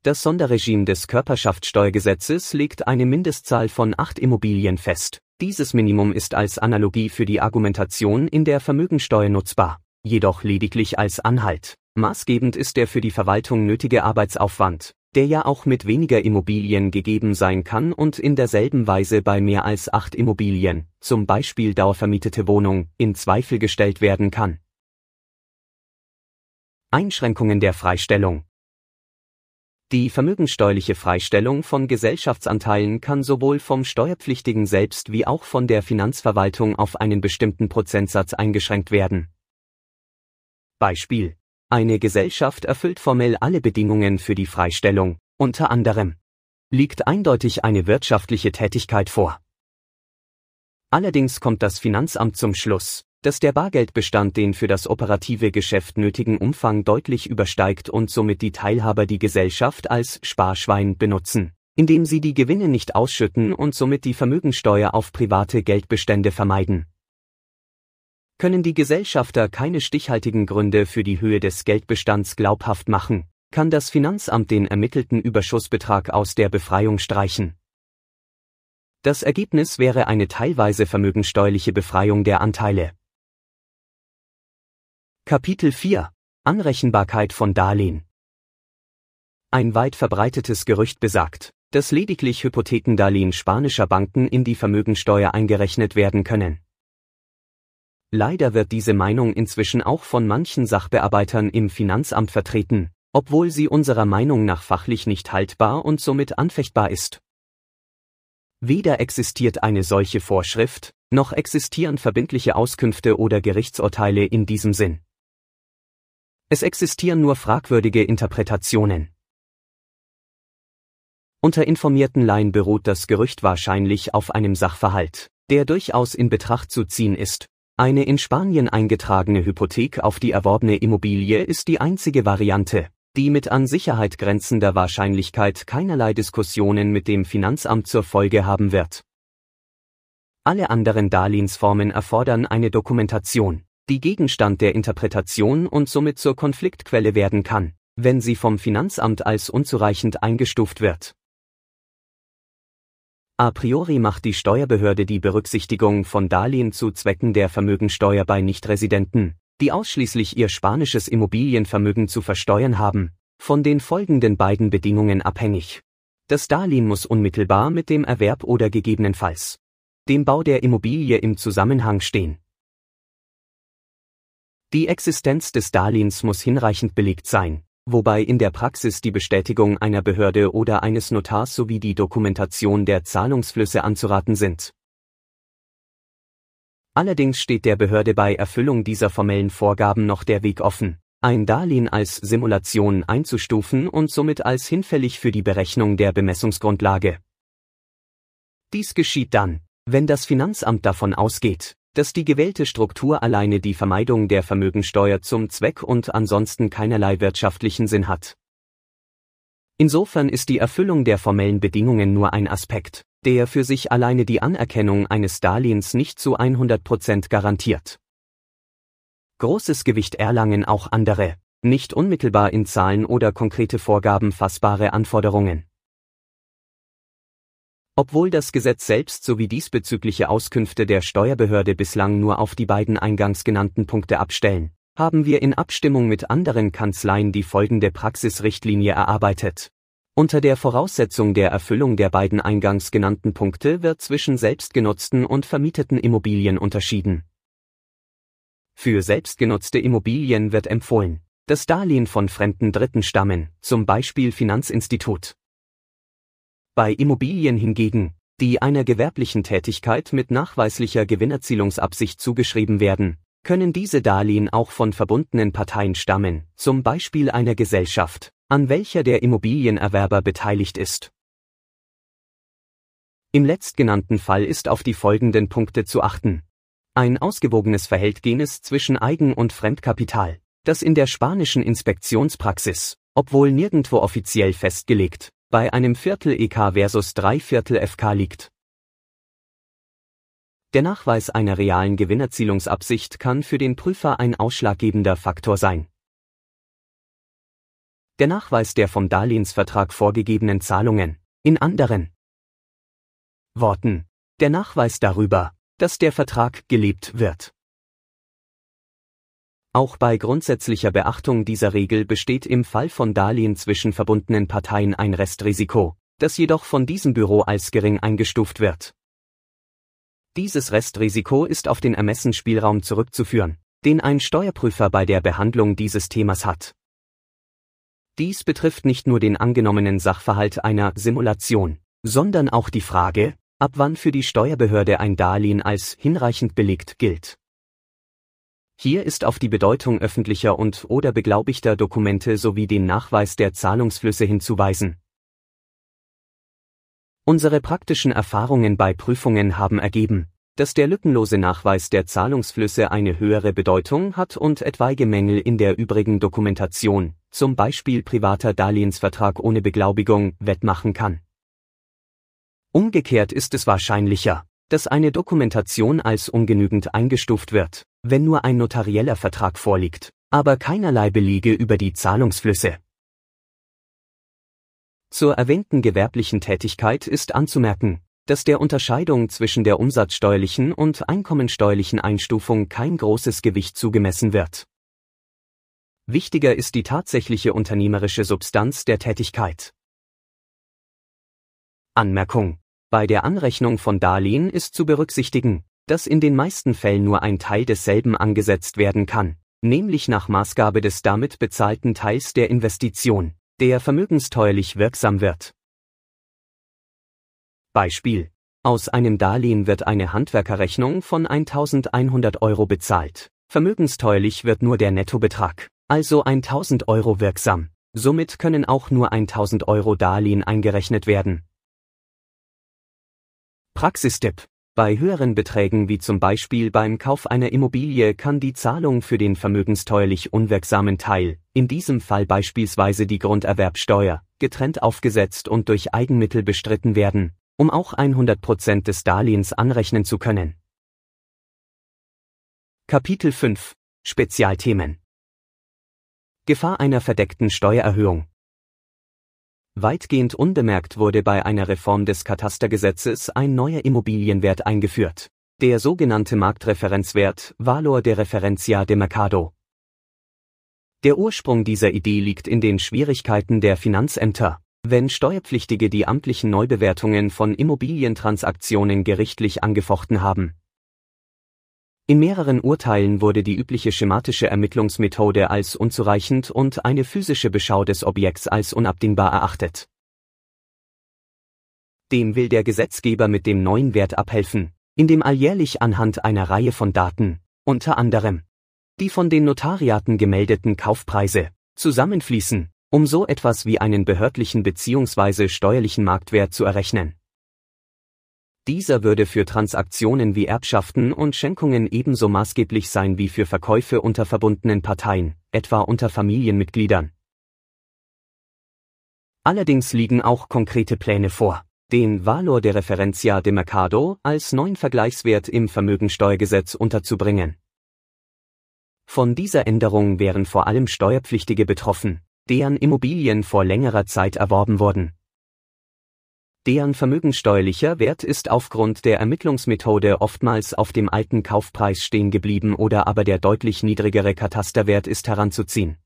[SPEAKER 1] Das Sonderregime des Körperschaftssteuergesetzes legt eine Mindestzahl von acht Immobilien fest. Dieses Minimum ist als Analogie für die Argumentation in der Vermögensteuer nutzbar, jedoch lediglich als Anhalt. Maßgebend ist der für die Verwaltung nötige Arbeitsaufwand, der ja auch mit weniger Immobilien gegeben sein kann und in derselben Weise bei mehr als acht Immobilien, zum Beispiel dauervermietete Wohnung, in Zweifel gestellt werden kann. Einschränkungen der Freistellung die vermögenssteuerliche Freistellung von Gesellschaftsanteilen kann sowohl vom Steuerpflichtigen selbst wie auch von der Finanzverwaltung auf einen bestimmten Prozentsatz eingeschränkt werden. Beispiel. Eine Gesellschaft erfüllt formell alle Bedingungen für die Freistellung, unter anderem liegt eindeutig eine wirtschaftliche Tätigkeit vor. Allerdings kommt das Finanzamt zum Schluss, dass der Bargeldbestand den für das operative Geschäft nötigen Umfang deutlich übersteigt und somit die Teilhaber die Gesellschaft als Sparschwein benutzen, indem sie die Gewinne nicht ausschütten und somit die Vermögensteuer auf private Geldbestände vermeiden. Können die Gesellschafter keine stichhaltigen Gründe für die Höhe des Geldbestands glaubhaft machen, kann das Finanzamt den ermittelten Überschussbetrag aus der Befreiung streichen. Das Ergebnis wäre eine teilweise vermögensteuerliche Befreiung der Anteile. Kapitel 4 Anrechenbarkeit von Darlehen Ein weit verbreitetes Gerücht besagt, dass lediglich Hypothekendarlehen spanischer Banken in die Vermögensteuer eingerechnet werden können. Leider wird diese Meinung inzwischen auch von manchen Sachbearbeitern im Finanzamt vertreten, obwohl sie unserer Meinung nach fachlich nicht haltbar und somit anfechtbar ist. Weder existiert eine solche Vorschrift, noch existieren verbindliche Auskünfte oder Gerichtsurteile in diesem Sinn. Es existieren nur fragwürdige Interpretationen. Unter informierten Laien beruht das Gerücht wahrscheinlich auf einem Sachverhalt, der durchaus in Betracht zu ziehen ist. Eine in Spanien eingetragene Hypothek auf die erworbene Immobilie ist die einzige Variante, die mit an Sicherheit grenzender Wahrscheinlichkeit keinerlei Diskussionen mit dem Finanzamt zur Folge haben wird. Alle anderen Darlehensformen erfordern eine Dokumentation, die Gegenstand der Interpretation und somit zur Konfliktquelle werden kann, wenn sie vom Finanzamt als unzureichend eingestuft wird. A priori macht die Steuerbehörde die Berücksichtigung von Darlehen zu Zwecken der Vermögensteuer bei Nichtresidenten, die ausschließlich ihr spanisches Immobilienvermögen zu versteuern haben, von den folgenden beiden Bedingungen abhängig. Das Darlehen muss unmittelbar mit dem Erwerb oder gegebenenfalls dem Bau der Immobilie im Zusammenhang stehen. Die Existenz des Darlehens muss hinreichend belegt sein, wobei in der Praxis die Bestätigung einer Behörde oder eines Notars sowie die Dokumentation der Zahlungsflüsse anzuraten sind. Allerdings steht der Behörde bei Erfüllung dieser formellen Vorgaben noch der Weg offen, ein Darlehen als Simulation einzustufen und somit als hinfällig für die Berechnung der Bemessungsgrundlage. Dies geschieht dann, wenn das Finanzamt davon ausgeht, dass die gewählte Struktur alleine die Vermeidung der Vermögensteuer zum Zweck und ansonsten keinerlei wirtschaftlichen Sinn hat. Insofern ist die Erfüllung der formellen Bedingungen nur ein Aspekt, der für sich alleine die Anerkennung eines Darlehens nicht zu 100% garantiert. Großes Gewicht erlangen auch andere, nicht unmittelbar in Zahlen oder konkrete Vorgaben fassbare Anforderungen. Obwohl das Gesetz selbst sowie diesbezügliche Auskünfte der Steuerbehörde bislang nur auf die beiden eingangs genannten Punkte abstellen, haben wir in Abstimmung mit anderen Kanzleien die folgende Praxisrichtlinie erarbeitet. Unter der Voraussetzung der Erfüllung der beiden eingangs genannten Punkte wird zwischen selbstgenutzten und vermieteten Immobilien unterschieden. Für selbstgenutzte Immobilien wird empfohlen, dass Darlehen von fremden Dritten stammen, zum Beispiel Finanzinstitut. Bei Immobilien hingegen, die einer gewerblichen Tätigkeit mit nachweislicher Gewinnerzielungsabsicht zugeschrieben werden, können diese Darlehen auch von verbundenen Parteien stammen, zum Beispiel einer Gesellschaft, an welcher der Immobilienerwerber beteiligt ist. Im letztgenannten Fall ist auf die folgenden Punkte zu achten. Ein ausgewogenes Verhältnis zwischen Eigen- und Fremdkapital, das in der spanischen Inspektionspraxis, obwohl nirgendwo offiziell festgelegt, bei einem Viertel EK versus drei Viertel FK liegt. Der Nachweis einer realen Gewinnerzielungsabsicht kann für den Prüfer ein ausschlaggebender Faktor sein. Der Nachweis der vom Darlehensvertrag vorgegebenen Zahlungen. In anderen Worten, der Nachweis darüber, dass der Vertrag gelebt wird. Auch bei grundsätzlicher Beachtung dieser Regel besteht im Fall von Darlehen zwischen verbundenen Parteien ein Restrisiko, das jedoch von diesem Büro als gering eingestuft wird. Dieses Restrisiko ist auf den Ermessensspielraum zurückzuführen, den ein Steuerprüfer bei der Behandlung dieses Themas hat. Dies betrifft nicht nur den angenommenen Sachverhalt einer Simulation, sondern auch die Frage, ab wann für die Steuerbehörde ein Darlehen als hinreichend belegt gilt. Hier ist auf die Bedeutung öffentlicher und oder beglaubigter Dokumente sowie den Nachweis der Zahlungsflüsse hinzuweisen. Unsere praktischen Erfahrungen bei Prüfungen haben ergeben, dass der lückenlose Nachweis der Zahlungsflüsse eine höhere Bedeutung hat und etwaige Mängel in der übrigen Dokumentation, zum Beispiel privater Darlehensvertrag ohne Beglaubigung, wettmachen kann. Umgekehrt ist es wahrscheinlicher, dass eine Dokumentation als ungenügend eingestuft wird, wenn nur ein notarieller Vertrag vorliegt, aber keinerlei Belege über die Zahlungsflüsse. Zur erwähnten gewerblichen Tätigkeit ist anzumerken, dass der Unterscheidung zwischen der umsatzsteuerlichen und einkommensteuerlichen Einstufung kein großes Gewicht zugemessen wird. Wichtiger ist die tatsächliche unternehmerische Substanz der Tätigkeit. Anmerkung. Bei der Anrechnung von Darlehen ist zu berücksichtigen, dass in den meisten Fällen nur ein Teil desselben angesetzt werden kann, nämlich nach Maßgabe des damit bezahlten Teils der Investition, der vermögensteuerlich wirksam wird. Beispiel. Aus einem Darlehen wird eine Handwerkerrechnung von 1100 Euro bezahlt. Vermögensteuerlich wird nur der Nettobetrag, also 1000 Euro wirksam. Somit können auch nur 1000 Euro Darlehen eingerechnet werden. Praxistipp. Bei höheren Beträgen wie zum Beispiel beim Kauf einer Immobilie kann die Zahlung für den vermögensteuerlich unwirksamen Teil, in diesem Fall beispielsweise die Grunderwerbsteuer, getrennt aufgesetzt und durch Eigenmittel bestritten werden, um auch 100% des Darlehens anrechnen zu können. Kapitel 5 Spezialthemen Gefahr einer verdeckten Steuererhöhung Weitgehend unbemerkt wurde bei einer Reform des Katastergesetzes ein neuer Immobilienwert eingeführt, der sogenannte Marktreferenzwert Valor de Referencia de Mercado. Der Ursprung dieser Idee liegt in den Schwierigkeiten der Finanzämter, wenn Steuerpflichtige die amtlichen Neubewertungen von Immobilientransaktionen gerichtlich angefochten haben. In mehreren Urteilen wurde die übliche schematische Ermittlungsmethode als unzureichend und eine physische Beschau des Objekts als unabdingbar erachtet. Dem will der Gesetzgeber mit dem neuen Wert abhelfen, indem alljährlich anhand einer Reihe von Daten, unter anderem die von den Notariaten gemeldeten Kaufpreise, zusammenfließen um so etwas wie einen behördlichen bzw. steuerlichen Marktwert zu errechnen. Dieser würde für Transaktionen wie Erbschaften und Schenkungen ebenso maßgeblich sein wie für Verkäufe unter verbundenen Parteien, etwa unter Familienmitgliedern. Allerdings liegen auch konkrete Pläne vor, den Valor de Referencia de Mercado als neuen Vergleichswert im Vermögensteuergesetz unterzubringen. Von dieser Änderung wären vor allem Steuerpflichtige betroffen, deren Immobilien vor längerer Zeit erworben wurden. Deren vermögenssteuerlicher Wert ist aufgrund der Ermittlungsmethode oftmals auf dem alten Kaufpreis stehen geblieben oder aber der deutlich niedrigere Katasterwert ist heranzuziehen.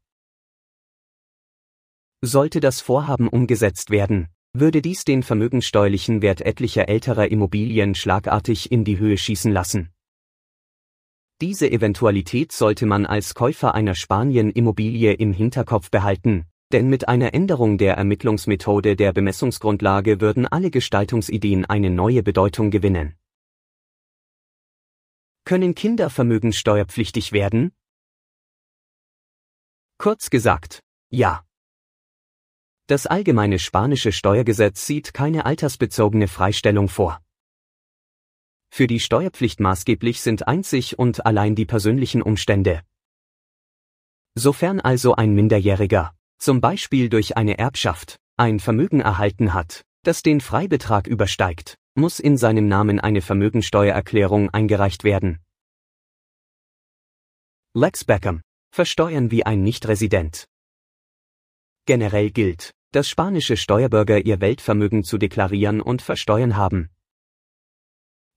[SPEAKER 1] Sollte das Vorhaben umgesetzt werden, würde dies den vermögenssteuerlichen Wert etlicher älterer Immobilien schlagartig in die Höhe schießen lassen. Diese Eventualität sollte man als Käufer einer Spanien-Immobilie im Hinterkopf behalten, denn mit einer Änderung der Ermittlungsmethode der Bemessungsgrundlage würden alle Gestaltungsideen eine neue Bedeutung gewinnen. Können Kinder vermögenssteuerpflichtig werden? Kurz gesagt, ja. Das allgemeine spanische Steuergesetz sieht keine altersbezogene Freistellung vor. Für die Steuerpflicht maßgeblich sind einzig und allein die persönlichen Umstände. Sofern also ein Minderjähriger, zum Beispiel durch eine Erbschaft, ein Vermögen erhalten hat, das den Freibetrag übersteigt, muss in seinem Namen eine Vermögensteuererklärung eingereicht werden. Lex Beckham. Versteuern wie ein Nichtresident. Generell gilt, dass spanische Steuerbürger ihr Weltvermögen zu deklarieren und versteuern haben.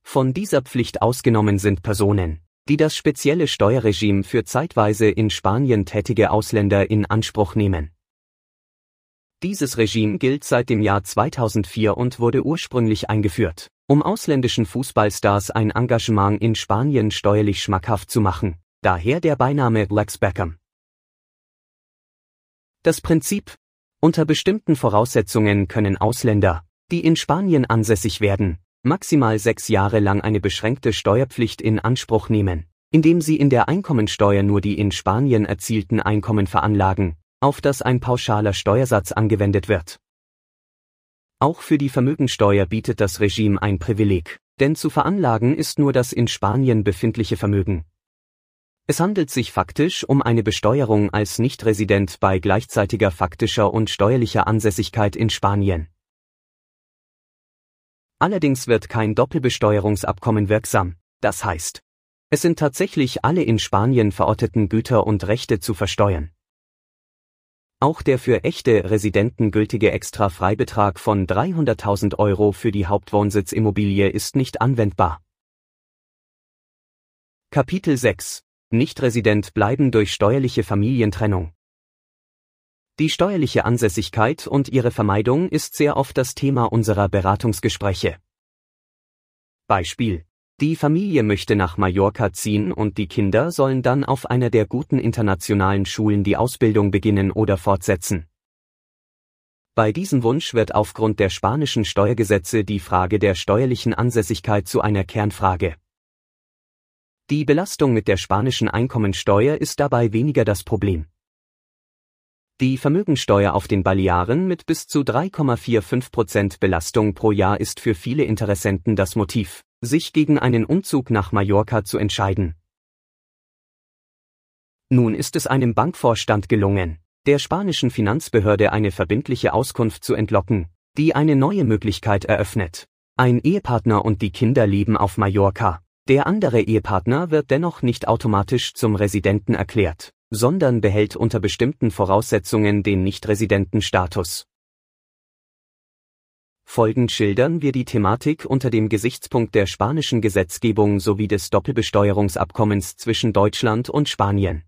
[SPEAKER 1] Von dieser Pflicht ausgenommen sind Personen, die das spezielle Steuerregime für zeitweise in Spanien tätige Ausländer in Anspruch nehmen. Dieses Regime gilt seit dem Jahr 2004 und wurde ursprünglich eingeführt, um ausländischen Fußballstars ein Engagement in Spanien steuerlich schmackhaft zu machen, daher der Beiname Lex Beckham. Das Prinzip Unter bestimmten Voraussetzungen können Ausländer, die in Spanien ansässig werden, maximal sechs Jahre lang eine beschränkte Steuerpflicht in Anspruch nehmen, indem sie in der Einkommensteuer nur die in Spanien erzielten Einkommen veranlagen, auf das ein pauschaler Steuersatz angewendet wird. Auch für die Vermögensteuer bietet das Regime ein Privileg, denn zu veranlagen ist nur das in Spanien befindliche Vermögen. Es handelt sich faktisch um eine Besteuerung als Nichtresident bei gleichzeitiger faktischer und steuerlicher Ansässigkeit in Spanien. Allerdings wird kein Doppelbesteuerungsabkommen wirksam, das heißt, es sind tatsächlich alle in Spanien verorteten Güter und Rechte zu versteuern. Auch der für echte Residenten gültige Extra-Freibetrag von 300.000 Euro für die Hauptwohnsitz-Immobilie ist nicht anwendbar. Kapitel 6 Nicht-Resident bleiben durch steuerliche Familientrennung. Die steuerliche Ansässigkeit und ihre Vermeidung ist sehr oft das Thema unserer Beratungsgespräche. Beispiel. Die Familie möchte nach Mallorca ziehen und die Kinder sollen dann auf einer der guten internationalen Schulen die Ausbildung beginnen oder fortsetzen. Bei diesem Wunsch wird aufgrund der spanischen Steuergesetze die Frage der steuerlichen Ansässigkeit zu einer Kernfrage. Die Belastung mit der spanischen Einkommensteuer ist dabei weniger das Problem. Die Vermögensteuer auf den Balearen mit bis zu 3,45% Belastung pro Jahr ist für viele Interessenten das Motiv, sich gegen einen Umzug nach Mallorca zu entscheiden. Nun ist es einem Bankvorstand gelungen, der spanischen Finanzbehörde eine verbindliche Auskunft zu entlocken, die eine neue Möglichkeit eröffnet. Ein Ehepartner und die Kinder leben auf Mallorca. Der andere Ehepartner wird dennoch nicht automatisch zum Residenten erklärt sondern behält unter bestimmten Voraussetzungen den Nichtresidentenstatus. Folgend schildern wir die Thematik unter dem Gesichtspunkt der spanischen Gesetzgebung sowie des Doppelbesteuerungsabkommens zwischen Deutschland und Spanien.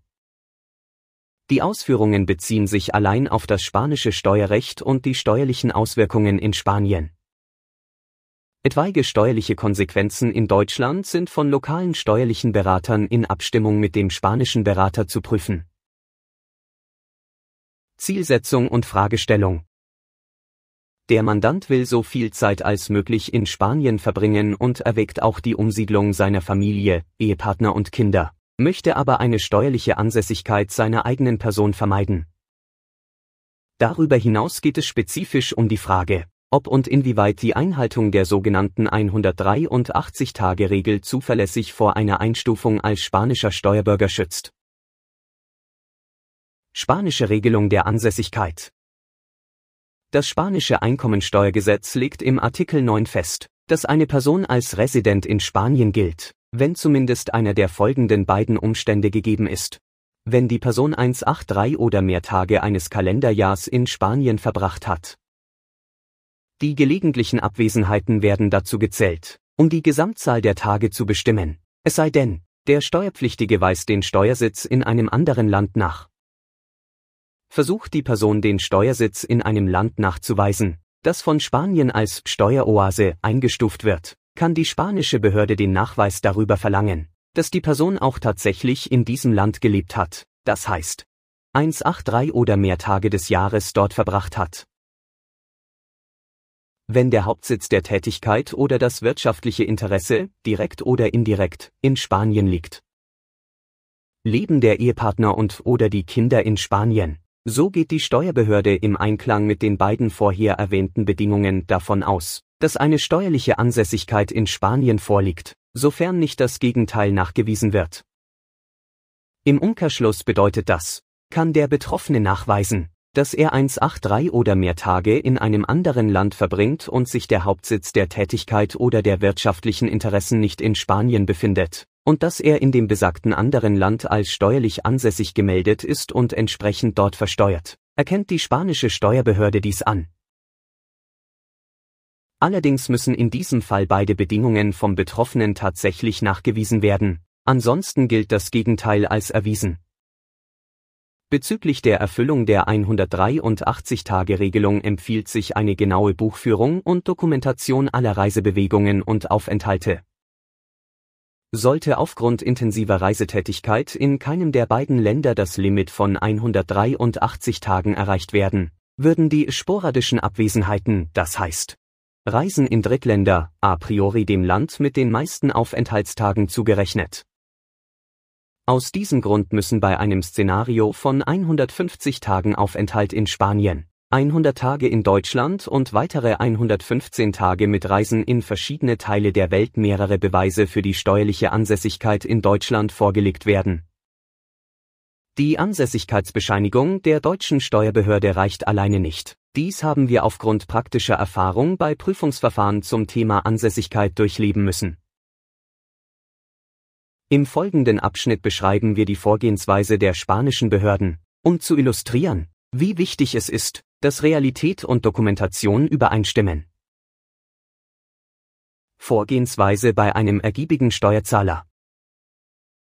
[SPEAKER 1] Die Ausführungen beziehen sich allein auf das spanische Steuerrecht und die steuerlichen Auswirkungen in Spanien. Etwaige steuerliche Konsequenzen in Deutschland sind von lokalen steuerlichen Beratern in Abstimmung mit dem spanischen Berater zu prüfen. Zielsetzung und Fragestellung Der Mandant will so viel Zeit als möglich in Spanien verbringen und erwägt auch die Umsiedlung seiner Familie, Ehepartner und Kinder, möchte aber eine steuerliche Ansässigkeit seiner eigenen Person vermeiden. Darüber hinaus geht es spezifisch um die Frage, ob und inwieweit die Einhaltung der sogenannten 183-Tage-Regel zuverlässig vor einer Einstufung als spanischer Steuerbürger schützt. Spanische Regelung der Ansässigkeit Das spanische Einkommensteuergesetz legt im Artikel 9 fest, dass eine Person als Resident in Spanien gilt, wenn zumindest einer der folgenden beiden Umstände gegeben ist. Wenn die Person 183 oder mehr Tage eines Kalenderjahrs in Spanien verbracht hat die gelegentlichen Abwesenheiten werden dazu gezählt, um die Gesamtzahl der Tage zu bestimmen, es sei denn, der Steuerpflichtige weist den Steuersitz in einem anderen Land nach. Versucht die Person den Steuersitz in einem Land nachzuweisen, das von Spanien als Steueroase eingestuft wird, kann die spanische Behörde den Nachweis darüber verlangen, dass die Person auch tatsächlich in diesem Land gelebt hat, das heißt, 183 oder mehr Tage des Jahres dort verbracht hat wenn der Hauptsitz der Tätigkeit oder das wirtschaftliche Interesse, direkt oder indirekt, in Spanien liegt. Leben der Ehepartner und oder die Kinder in Spanien. So geht die Steuerbehörde im Einklang mit den beiden vorher erwähnten Bedingungen davon aus, dass eine steuerliche Ansässigkeit in Spanien vorliegt, sofern nicht das Gegenteil nachgewiesen wird. Im Umkehrschluss bedeutet das, kann der Betroffene nachweisen, dass er 183 oder mehr Tage in einem anderen Land verbringt und sich der Hauptsitz der Tätigkeit oder der wirtschaftlichen Interessen nicht in Spanien befindet, und dass er in dem besagten anderen Land als steuerlich ansässig gemeldet ist und entsprechend dort versteuert, erkennt die spanische Steuerbehörde dies an. Allerdings müssen in diesem Fall beide Bedingungen vom Betroffenen tatsächlich nachgewiesen werden, ansonsten gilt das Gegenteil als erwiesen. Bezüglich der Erfüllung der 183-Tage-Regelung empfiehlt sich eine genaue Buchführung und Dokumentation aller Reisebewegungen und Aufenthalte. Sollte aufgrund intensiver Reisetätigkeit in keinem der beiden Länder das Limit von 183 Tagen erreicht werden, würden die sporadischen Abwesenheiten, das heißt Reisen in Drittländer, a priori dem Land mit den meisten Aufenthaltstagen zugerechnet aus diesem Grund müssen bei einem Szenario von 150 Tagen Aufenthalt in Spanien, 100 Tage in Deutschland und weitere 115 Tage mit Reisen in verschiedene Teile der Welt mehrere Beweise für die steuerliche Ansässigkeit in Deutschland vorgelegt werden. Die Ansässigkeitsbescheinigung der deutschen Steuerbehörde reicht alleine nicht. Dies haben wir aufgrund praktischer Erfahrung bei Prüfungsverfahren zum Thema Ansässigkeit durchleben müssen. Im folgenden Abschnitt beschreiben wir die Vorgehensweise der spanischen Behörden, um zu illustrieren, Wie wichtig es ist, dass Realität und Dokumentation übereinstimmen. Vorgehensweise bei einem ergiebigen Steuerzahler.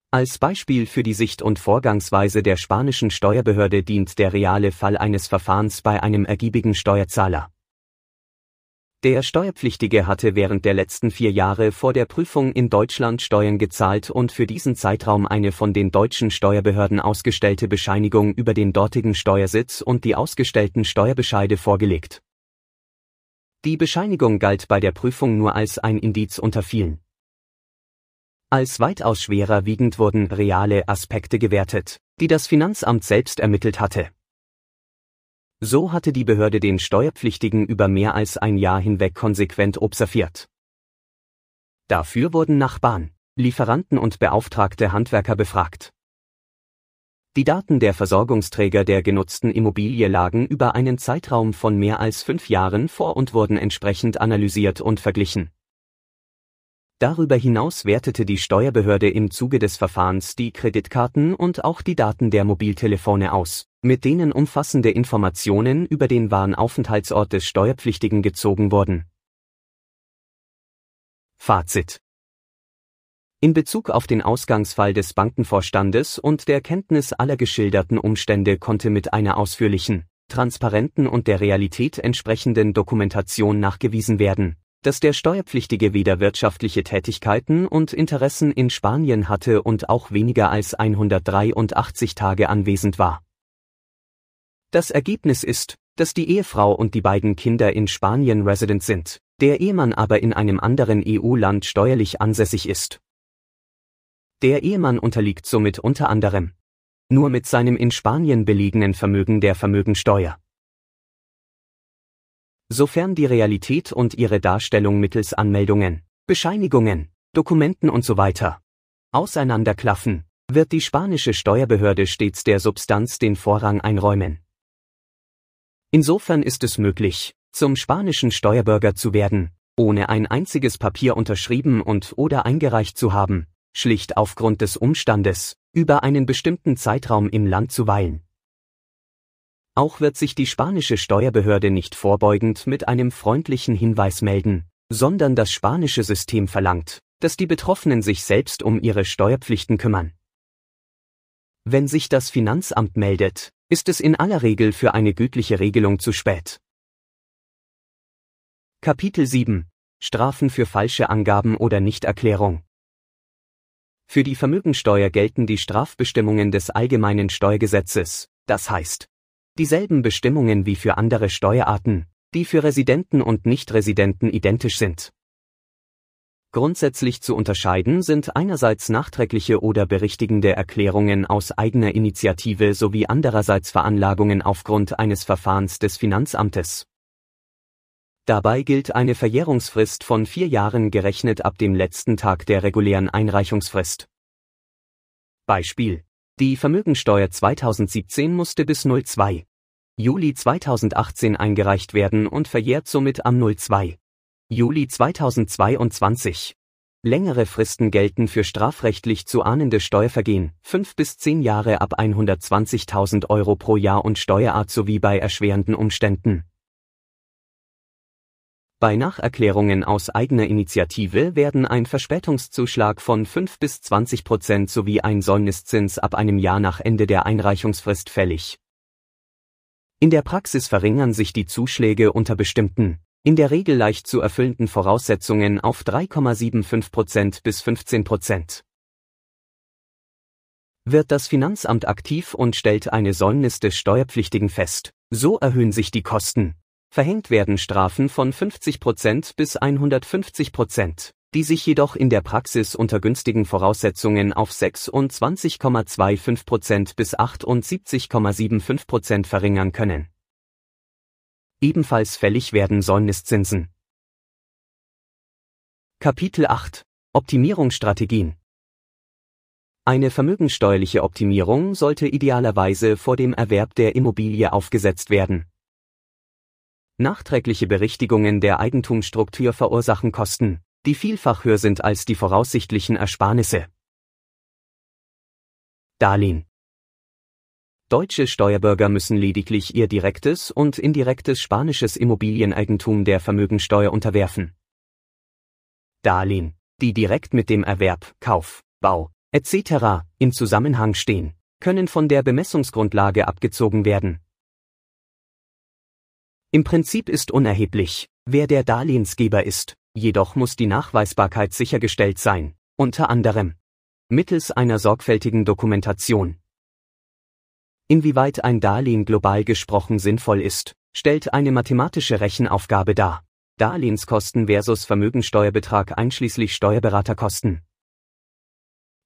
[SPEAKER 1] Als Beispiel für die Sicht und Vorgangsweise der spanischen Steuerbehörde dient der reale Fall eines Verfahrens bei einem ergiebigen Steuerzahler. Der Steuerpflichtige hatte während der letzten vier Jahre vor der Prüfung in Deutschland Steuern gezahlt und für diesen Zeitraum eine von den deutschen Steuerbehörden ausgestellte Bescheinigung über den dortigen Steuersitz und die ausgestellten Steuerbescheide vorgelegt. Die Bescheinigung galt bei der Prüfung nur als ein Indiz unter vielen. Als weitaus schwerer wiegend wurden reale Aspekte gewertet, die das Finanzamt selbst ermittelt hatte. So hatte die Behörde den Steuerpflichtigen über mehr als ein Jahr hinweg konsequent observiert. Dafür wurden Nachbarn, Lieferanten und beauftragte Handwerker befragt. Die Daten der Versorgungsträger der genutzten Immobilie lagen über einen Zeitraum von mehr als fünf Jahren vor und wurden entsprechend analysiert und verglichen. Darüber hinaus wertete die Steuerbehörde im Zuge des Verfahrens die Kreditkarten und auch die Daten der Mobiltelefone aus, mit denen umfassende Informationen über den wahren Aufenthaltsort des Steuerpflichtigen gezogen wurden. Fazit in Bezug auf den Ausgangsfall des Bankenvorstandes und der Kenntnis aller geschilderten Umstände konnte mit einer ausführlichen, transparenten und der Realität entsprechenden Dokumentation nachgewiesen werden, dass der Steuerpflichtige weder wirtschaftliche Tätigkeiten und Interessen in Spanien hatte und auch weniger als 183 Tage anwesend war. Das Ergebnis ist, dass die Ehefrau und die beiden Kinder in Spanien resident sind, der Ehemann aber in einem anderen EU-Land steuerlich ansässig ist. Der Ehemann unterliegt somit unter anderem nur mit seinem in Spanien belegenen Vermögen der Vermögensteuer sofern die Realität und ihre Darstellung mittels Anmeldungen, Bescheinigungen, Dokumenten usw. So auseinanderklaffen, wird die spanische Steuerbehörde stets der Substanz den Vorrang einräumen. Insofern ist es möglich, zum spanischen Steuerbürger zu werden, ohne ein einziges Papier unterschrieben und oder eingereicht zu haben, schlicht aufgrund des Umstandes, über einen bestimmten Zeitraum im Land zu weilen. Auch wird sich die spanische Steuerbehörde nicht vorbeugend mit einem freundlichen Hinweis melden, sondern das spanische System verlangt, dass die Betroffenen sich selbst um ihre Steuerpflichten kümmern. Wenn sich das Finanzamt meldet, ist es in aller Regel für eine gütliche Regelung zu spät. Kapitel 7 Strafen für falsche Angaben oder Nichterklärung Für die Vermögensteuer gelten die Strafbestimmungen des allgemeinen Steuergesetzes, das heißt, dieselben Bestimmungen wie für andere Steuerarten, die für Residenten und Nichtresidenten identisch sind. Grundsätzlich zu unterscheiden sind einerseits nachträgliche oder berichtigende Erklärungen aus eigener Initiative sowie andererseits Veranlagungen aufgrund eines Verfahrens des Finanzamtes. Dabei gilt eine Verjährungsfrist von vier Jahren gerechnet ab dem letzten Tag der regulären Einreichungsfrist. Beispiel die Vermögensteuer 2017 musste bis 02. Juli 2018 eingereicht werden und verjährt somit am 02. Juli 2022. Längere Fristen gelten für strafrechtlich zu ahnende Steuervergehen, 5 bis 10 Jahre ab 120.000 Euro pro Jahr und Steuerart sowie bei erschwerenden Umständen. Bei Nacherklärungen aus eigener Initiative werden ein Verspätungszuschlag von 5 bis 20 Prozent sowie ein Säumniszins ab einem Jahr nach Ende der Einreichungsfrist fällig. In der Praxis verringern sich die Zuschläge unter bestimmten, in der Regel leicht zu erfüllenden Voraussetzungen auf 3,75 Prozent bis 15 Prozent. Wird das Finanzamt aktiv und stellt eine Säumnis des Steuerpflichtigen fest, so erhöhen sich die Kosten, Verhängt werden Strafen von 50% bis 150% die sich jedoch in der Praxis unter günstigen Voraussetzungen auf 26,25% bis 78,75% verringern können. Ebenfalls fällig werden Säumniszinsen. Kapitel 8 Optimierungsstrategien Eine vermögenssteuerliche Optimierung sollte idealerweise vor dem Erwerb der Immobilie aufgesetzt werden Nachträgliche Berichtigungen der Eigentumsstruktur verursachen Kosten, die vielfach höher sind als die voraussichtlichen Ersparnisse. Darlehen Deutsche Steuerbürger müssen lediglich ihr direktes und indirektes spanisches Immobilieneigentum der Vermögensteuer unterwerfen. Darlehen, die direkt mit dem Erwerb, Kauf, Bau etc. in Zusammenhang stehen, können von der Bemessungsgrundlage abgezogen werden. Im Prinzip ist unerheblich, wer der Darlehensgeber ist, jedoch muss die Nachweisbarkeit sichergestellt sein, unter anderem mittels einer sorgfältigen Dokumentation. Inwieweit ein Darlehen global gesprochen sinnvoll ist, stellt eine mathematische Rechenaufgabe dar. Darlehenskosten versus Vermögensteuerbetrag einschließlich Steuerberaterkosten.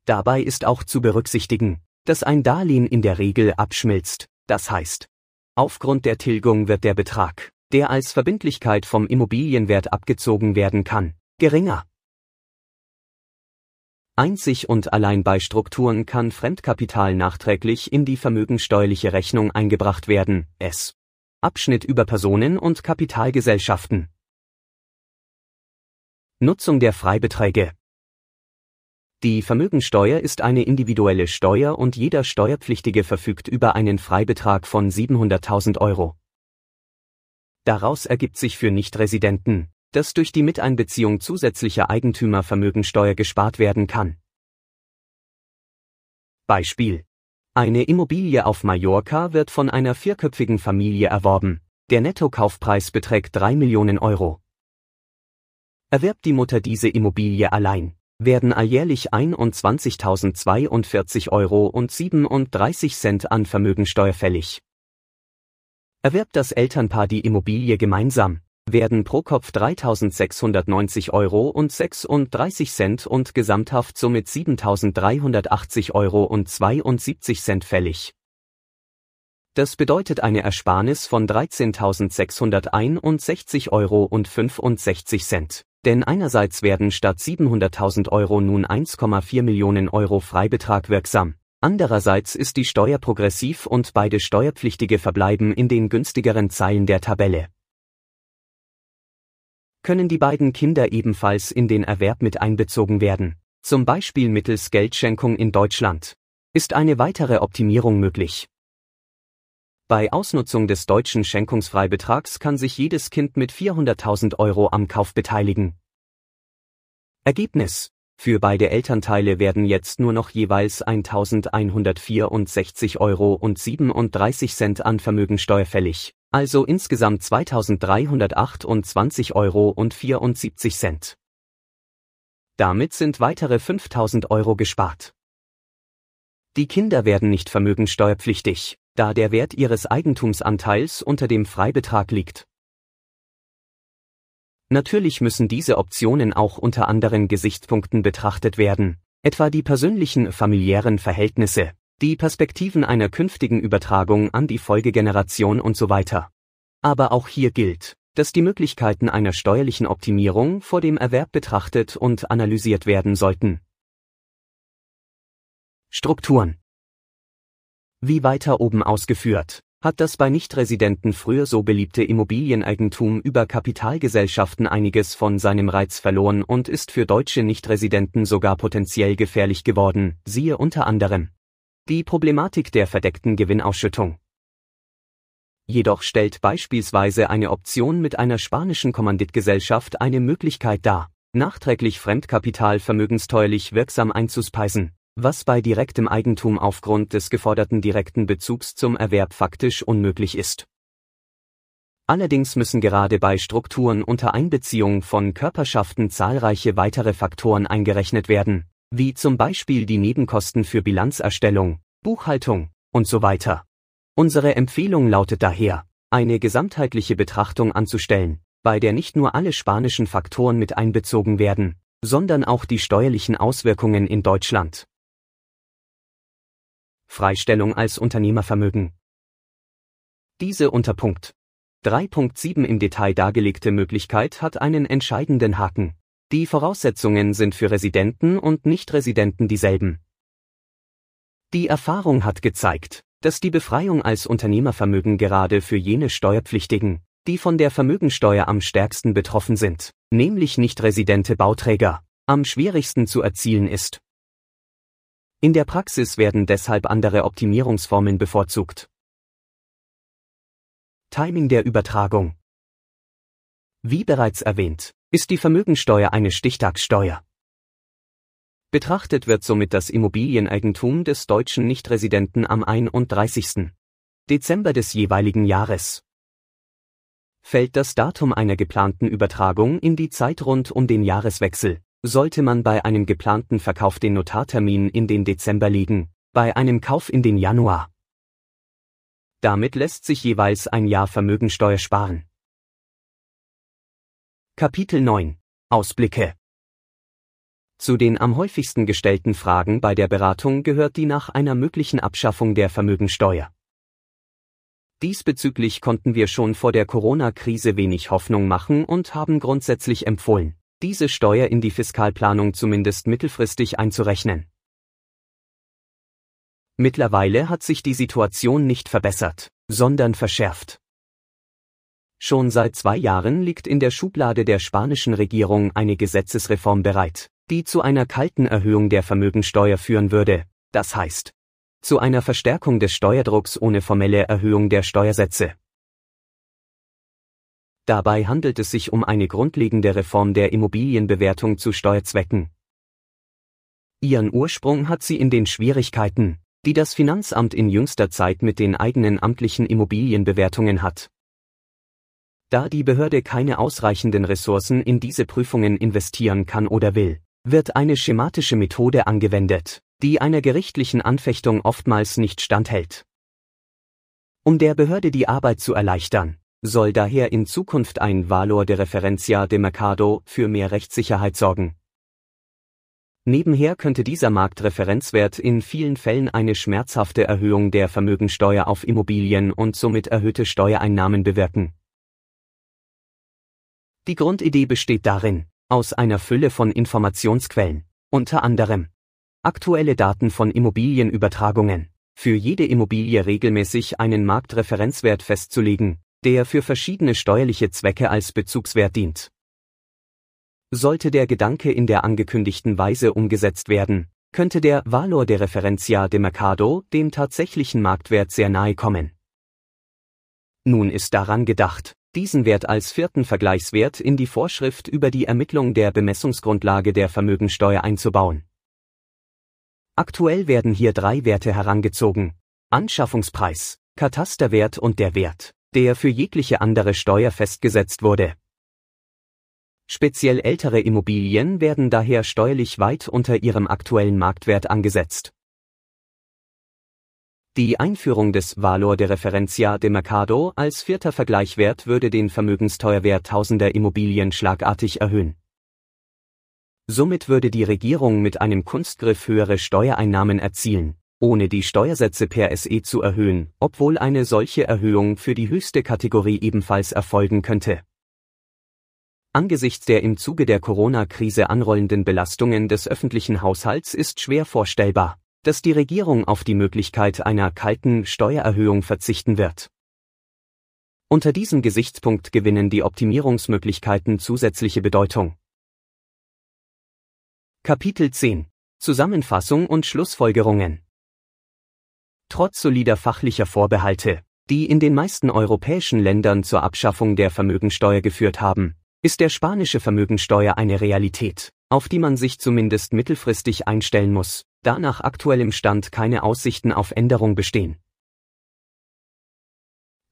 [SPEAKER 1] Dabei ist auch zu berücksichtigen, dass ein Darlehen in der Regel abschmilzt, das heißt, aufgrund der Tilgung wird der Betrag, der als Verbindlichkeit vom Immobilienwert abgezogen werden kann, geringer. Einzig und allein bei Strukturen kann Fremdkapital nachträglich in die vermögensteuerliche Rechnung eingebracht werden, S. Abschnitt über Personen und Kapitalgesellschaften. Nutzung der Freibeträge die Vermögensteuer ist eine individuelle Steuer und jeder Steuerpflichtige verfügt über einen Freibetrag von 700.000 Euro. Daraus ergibt sich für Nichtresidenten, dass durch die Miteinbeziehung zusätzlicher Eigentümer Vermögensteuer gespart werden kann. Beispiel. Eine Immobilie auf Mallorca wird von einer vierköpfigen Familie erworben. Der Nettokaufpreis beträgt 3 Millionen Euro. Erwerbt die Mutter diese Immobilie allein, werden alljährlich 21.042 Euro und 37 Cent an Vermögensteuer fällig. Erwerbt das Elternpaar die Immobilie gemeinsam, werden pro Kopf 3.690 Euro und 36 Cent und Gesamthaft somit 7.380 Euro und 72 Cent fällig. Das bedeutet eine Ersparnis von 13.661 Euro und 65 Cent. Denn einerseits werden statt 700.000 Euro nun 1,4 Millionen Euro Freibetrag wirksam. Andererseits ist die Steuer progressiv und beide Steuerpflichtige verbleiben in den günstigeren Zeilen der Tabelle. Können die beiden Kinder ebenfalls in den Erwerb mit einbezogen werden, zum Beispiel mittels Geldschenkung in Deutschland, ist eine weitere Optimierung möglich. Bei Ausnutzung des deutschen Schenkungsfreibetrags kann sich jedes Kind mit 400.000 Euro am Kauf beteiligen. Ergebnis. Für beide Elternteile werden jetzt nur noch jeweils 1.164 Euro und 37 Cent an Vermögensteuer fällig, also insgesamt 2.328 Euro und 74 Cent. Damit sind weitere 5.000 Euro gespart. Die Kinder werden nicht vermögensteuerpflichtig, da der Wert ihres Eigentumsanteils unter dem Freibetrag liegt. Natürlich müssen diese Optionen auch unter anderen Gesichtspunkten betrachtet werden, etwa die persönlichen familiären Verhältnisse, die Perspektiven einer künftigen Übertragung an die Folgegeneration und so weiter. Aber auch hier gilt, dass die Möglichkeiten einer steuerlichen Optimierung vor dem Erwerb betrachtet und analysiert werden sollten. Strukturen wie weiter oben ausgeführt, hat das bei Nichtresidenten früher so beliebte Immobilieneigentum über Kapitalgesellschaften einiges von seinem Reiz verloren und ist für deutsche Nichtresidenten sogar potenziell gefährlich geworden, siehe unter anderem die Problematik der verdeckten Gewinnausschüttung. Jedoch stellt beispielsweise eine Option mit einer spanischen Kommanditgesellschaft eine Möglichkeit dar, nachträglich Fremdkapital vermögensteuerlich wirksam einzuspeisen was bei direktem Eigentum aufgrund des geforderten direkten Bezugs zum Erwerb faktisch unmöglich ist. Allerdings müssen gerade bei Strukturen unter Einbeziehung von Körperschaften zahlreiche weitere Faktoren eingerechnet werden, wie zum Beispiel die Nebenkosten für Bilanzerstellung, Buchhaltung und so weiter. Unsere Empfehlung lautet daher, eine gesamtheitliche Betrachtung anzustellen, bei der nicht nur alle spanischen Faktoren mit einbezogen werden, sondern auch die steuerlichen Auswirkungen in Deutschland. Freistellung als Unternehmervermögen. Diese unter Punkt 3.7 im Detail dargelegte Möglichkeit hat einen entscheidenden Haken. Die Voraussetzungen sind für Residenten und Nichtresidenten dieselben. Die Erfahrung hat gezeigt, dass die Befreiung als Unternehmervermögen gerade für jene Steuerpflichtigen, die von der Vermögensteuer am stärksten betroffen sind, nämlich nichtresidente Bauträger, am schwierigsten zu erzielen ist. In der Praxis werden deshalb andere Optimierungsformen bevorzugt. Timing der Übertragung Wie bereits erwähnt, ist die Vermögensteuer eine Stichtagssteuer. Betrachtet wird somit das Immobilieneigentum des deutschen Nichtresidenten am 31. Dezember des jeweiligen Jahres. Fällt das Datum einer geplanten Übertragung in die Zeit rund um den Jahreswechsel, sollte man bei einem geplanten Verkauf den Notartermin in den Dezember legen, bei einem Kauf in den Januar. Damit lässt sich jeweils ein Jahr Vermögensteuer sparen. Kapitel 9 Ausblicke zu den am häufigsten gestellten Fragen bei der Beratung gehört die nach einer möglichen Abschaffung der Vermögensteuer. Diesbezüglich konnten wir schon vor der Corona-Krise wenig Hoffnung machen und haben grundsätzlich empfohlen, diese Steuer in die Fiskalplanung zumindest mittelfristig einzurechnen. Mittlerweile hat sich die Situation nicht verbessert, sondern verschärft. Schon seit zwei Jahren liegt in der Schublade der spanischen Regierung eine Gesetzesreform bereit, die zu einer kalten Erhöhung der Vermögensteuer führen würde, das heißt, zu einer Verstärkung des Steuerdrucks ohne formelle Erhöhung der Steuersätze. Dabei handelt es sich um eine grundlegende Reform der Immobilienbewertung zu Steuerzwecken. Ihren Ursprung hat sie in den Schwierigkeiten, die das Finanzamt in jüngster Zeit mit den eigenen amtlichen Immobilienbewertungen hat. Da die Behörde keine ausreichenden Ressourcen in diese Prüfungen investieren kann oder will, wird eine schematische Methode angewendet, die einer gerichtlichen Anfechtung oftmals nicht standhält. Um der Behörde die Arbeit zu erleichtern, soll daher in Zukunft ein Valor de Referencia de Mercado für mehr Rechtssicherheit sorgen. Nebenher könnte dieser Marktreferenzwert in vielen Fällen eine schmerzhafte Erhöhung der Vermögensteuer auf Immobilien und somit erhöhte Steuereinnahmen bewirken. Die Grundidee besteht darin, aus einer Fülle von Informationsquellen, unter anderem aktuelle Daten von Immobilienübertragungen, für jede Immobilie regelmäßig einen Marktreferenzwert festzulegen, der für verschiedene steuerliche Zwecke als Bezugswert dient. Sollte der Gedanke in der angekündigten Weise umgesetzt werden, könnte der Valor de Referencia de Mercado dem tatsächlichen Marktwert sehr nahe kommen. Nun ist daran gedacht, diesen Wert als vierten Vergleichswert in die Vorschrift über die Ermittlung der Bemessungsgrundlage der Vermögensteuer einzubauen. Aktuell werden hier drei Werte herangezogen. Anschaffungspreis, Katasterwert und der Wert, der für jegliche andere Steuer festgesetzt wurde. Speziell ältere Immobilien werden daher steuerlich weit unter ihrem aktuellen Marktwert angesetzt. Die Einführung des Valor de Referencia de Mercado als vierter Vergleichwert würde den Vermögensteuerwert tausender Immobilien schlagartig erhöhen. Somit würde die Regierung mit einem Kunstgriff höhere Steuereinnahmen erzielen, ohne die Steuersätze per SE zu erhöhen, obwohl eine solche Erhöhung für die höchste Kategorie ebenfalls erfolgen könnte. Angesichts der im Zuge der Corona-Krise anrollenden Belastungen des öffentlichen Haushalts ist schwer vorstellbar, dass die Regierung auf die Möglichkeit einer kalten Steuererhöhung verzichten wird. Unter diesem Gesichtspunkt gewinnen die Optimierungsmöglichkeiten zusätzliche Bedeutung. Kapitel 10 Zusammenfassung und Schlussfolgerungen Trotz solider fachlicher Vorbehalte, die in den meisten europäischen Ländern zur Abschaffung der Vermögensteuer geführt haben, ist der spanische Vermögensteuer eine Realität, auf die man sich zumindest mittelfristig einstellen muss da nach aktuellem Stand keine Aussichten auf Änderung bestehen.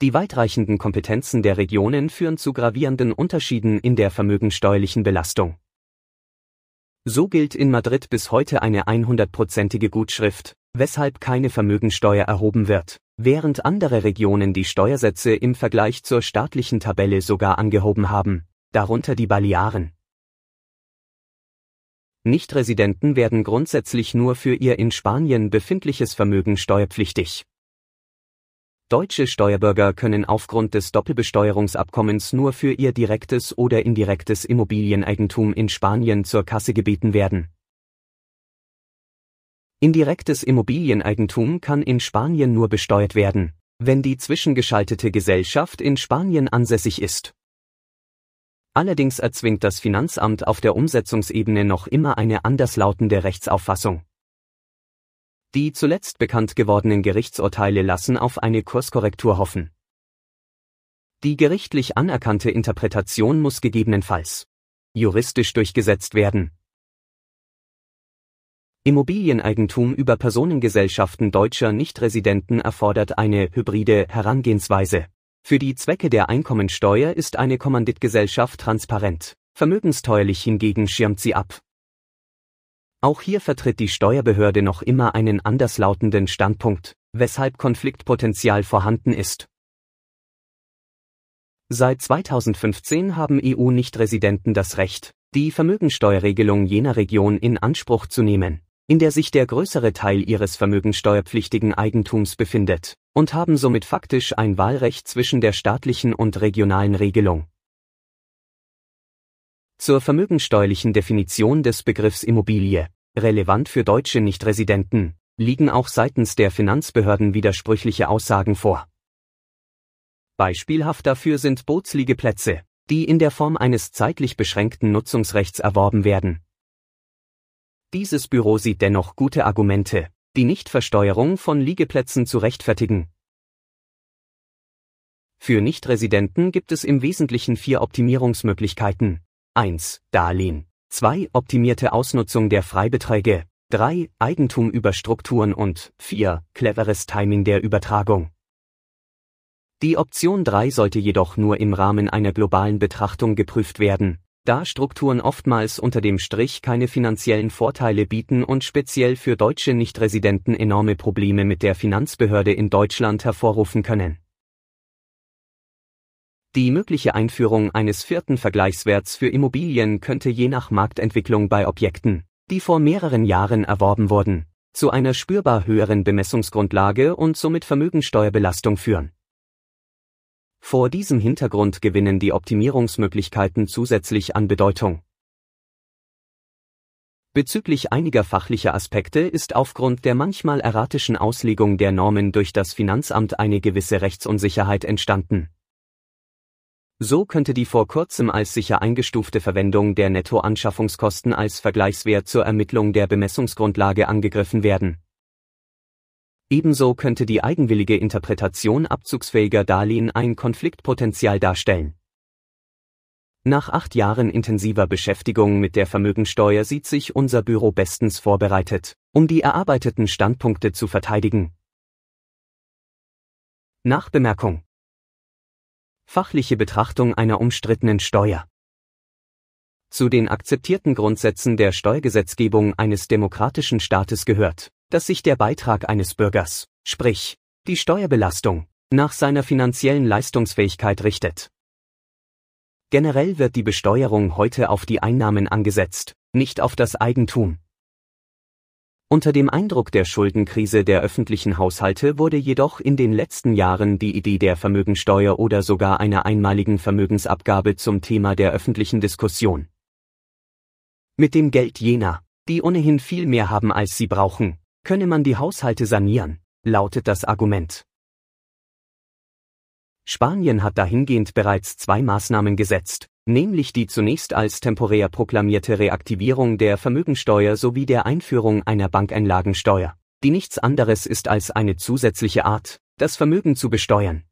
[SPEAKER 1] Die weitreichenden Kompetenzen der Regionen führen zu gravierenden Unterschieden in der vermögensteuerlichen Belastung. So gilt in Madrid bis heute eine 100-prozentige Gutschrift, weshalb keine Vermögensteuer erhoben wird, während andere Regionen die Steuersätze im Vergleich zur staatlichen Tabelle sogar angehoben haben, darunter die Balearen. Nichtresidenten werden grundsätzlich nur für ihr in Spanien befindliches Vermögen steuerpflichtig. Deutsche Steuerbürger können aufgrund des Doppelbesteuerungsabkommens nur für ihr direktes oder indirektes Immobilieneigentum in Spanien zur Kasse gebeten werden. Indirektes Immobilieneigentum kann in Spanien nur besteuert werden, wenn die zwischengeschaltete Gesellschaft in Spanien ansässig ist. Allerdings erzwingt das Finanzamt auf der Umsetzungsebene noch immer eine anderslautende Rechtsauffassung. Die zuletzt bekannt gewordenen Gerichtsurteile lassen auf eine Kurskorrektur hoffen. Die gerichtlich anerkannte Interpretation muss gegebenenfalls juristisch durchgesetzt werden. Immobilieneigentum über Personengesellschaften deutscher Nichtresidenten erfordert eine hybride Herangehensweise. Für die Zwecke der Einkommensteuer ist eine Kommanditgesellschaft transparent, vermögensteuerlich hingegen schirmt sie ab. Auch hier vertritt die Steuerbehörde noch immer einen anderslautenden Standpunkt, weshalb Konfliktpotenzial vorhanden ist. Seit 2015 haben EU-Nichtresidenten das Recht, die Vermögensteuerregelung jener Region in Anspruch zu nehmen, in der sich der größere Teil ihres vermögensteuerpflichtigen Eigentums befindet, und haben somit faktisch ein Wahlrecht zwischen der staatlichen und regionalen Regelung. Zur vermögensteuerlichen Definition des Begriffs Immobilie relevant für deutsche Nichtresidenten, liegen auch seitens der Finanzbehörden widersprüchliche Aussagen vor. Beispielhaft dafür sind Bootsliegeplätze, die in der Form eines zeitlich beschränkten Nutzungsrechts erworben werden. Dieses Büro sieht dennoch gute Argumente, die Nichtversteuerung von Liegeplätzen zu rechtfertigen. Für Nichtresidenten gibt es im Wesentlichen vier Optimierungsmöglichkeiten. 1. Darlehen. 2. Optimierte Ausnutzung der Freibeträge. 3. Eigentum über Strukturen und 4. Cleveres Timing der Übertragung. Die Option 3 sollte jedoch nur im Rahmen einer globalen Betrachtung geprüft werden, da Strukturen oftmals unter dem Strich keine finanziellen Vorteile bieten und speziell für deutsche Nichtresidenten enorme Probleme mit der Finanzbehörde in Deutschland hervorrufen können. Die mögliche Einführung eines vierten Vergleichswerts für Immobilien könnte je nach Marktentwicklung bei Objekten, die vor mehreren Jahren erworben wurden, zu einer spürbar höheren Bemessungsgrundlage und somit Vermögensteuerbelastung führen. Vor diesem Hintergrund gewinnen die Optimierungsmöglichkeiten zusätzlich an Bedeutung. Bezüglich einiger fachlicher Aspekte ist aufgrund der manchmal erratischen Auslegung der Normen durch das Finanzamt eine gewisse Rechtsunsicherheit entstanden. So könnte die vor kurzem als sicher eingestufte Verwendung der Nettoanschaffungskosten als Vergleichswert zur Ermittlung der Bemessungsgrundlage angegriffen werden. Ebenso könnte die eigenwillige Interpretation abzugsfähiger Darlehen ein Konfliktpotenzial darstellen. Nach acht Jahren intensiver Beschäftigung mit der Vermögensteuer sieht sich unser Büro bestens vorbereitet, um die erarbeiteten Standpunkte zu verteidigen. Nachbemerkung Fachliche Betrachtung einer umstrittenen Steuer. Zu den akzeptierten Grundsätzen der Steuergesetzgebung eines demokratischen Staates gehört, dass sich der Beitrag eines Bürgers, sprich die Steuerbelastung, nach seiner finanziellen Leistungsfähigkeit richtet. Generell wird die Besteuerung heute auf die Einnahmen angesetzt, nicht auf das Eigentum. Unter dem Eindruck der Schuldenkrise der öffentlichen Haushalte wurde jedoch in den letzten Jahren die Idee der Vermögensteuer oder sogar einer einmaligen Vermögensabgabe zum Thema der öffentlichen Diskussion. Mit dem Geld jener, die ohnehin viel mehr haben als sie brauchen, könne man die Haushalte sanieren, lautet das Argument. Spanien hat dahingehend bereits zwei Maßnahmen gesetzt, nämlich die zunächst als temporär proklamierte Reaktivierung der Vermögensteuer sowie der Einführung einer Bankeinlagensteuer, die nichts anderes ist als eine zusätzliche Art, das Vermögen zu besteuern.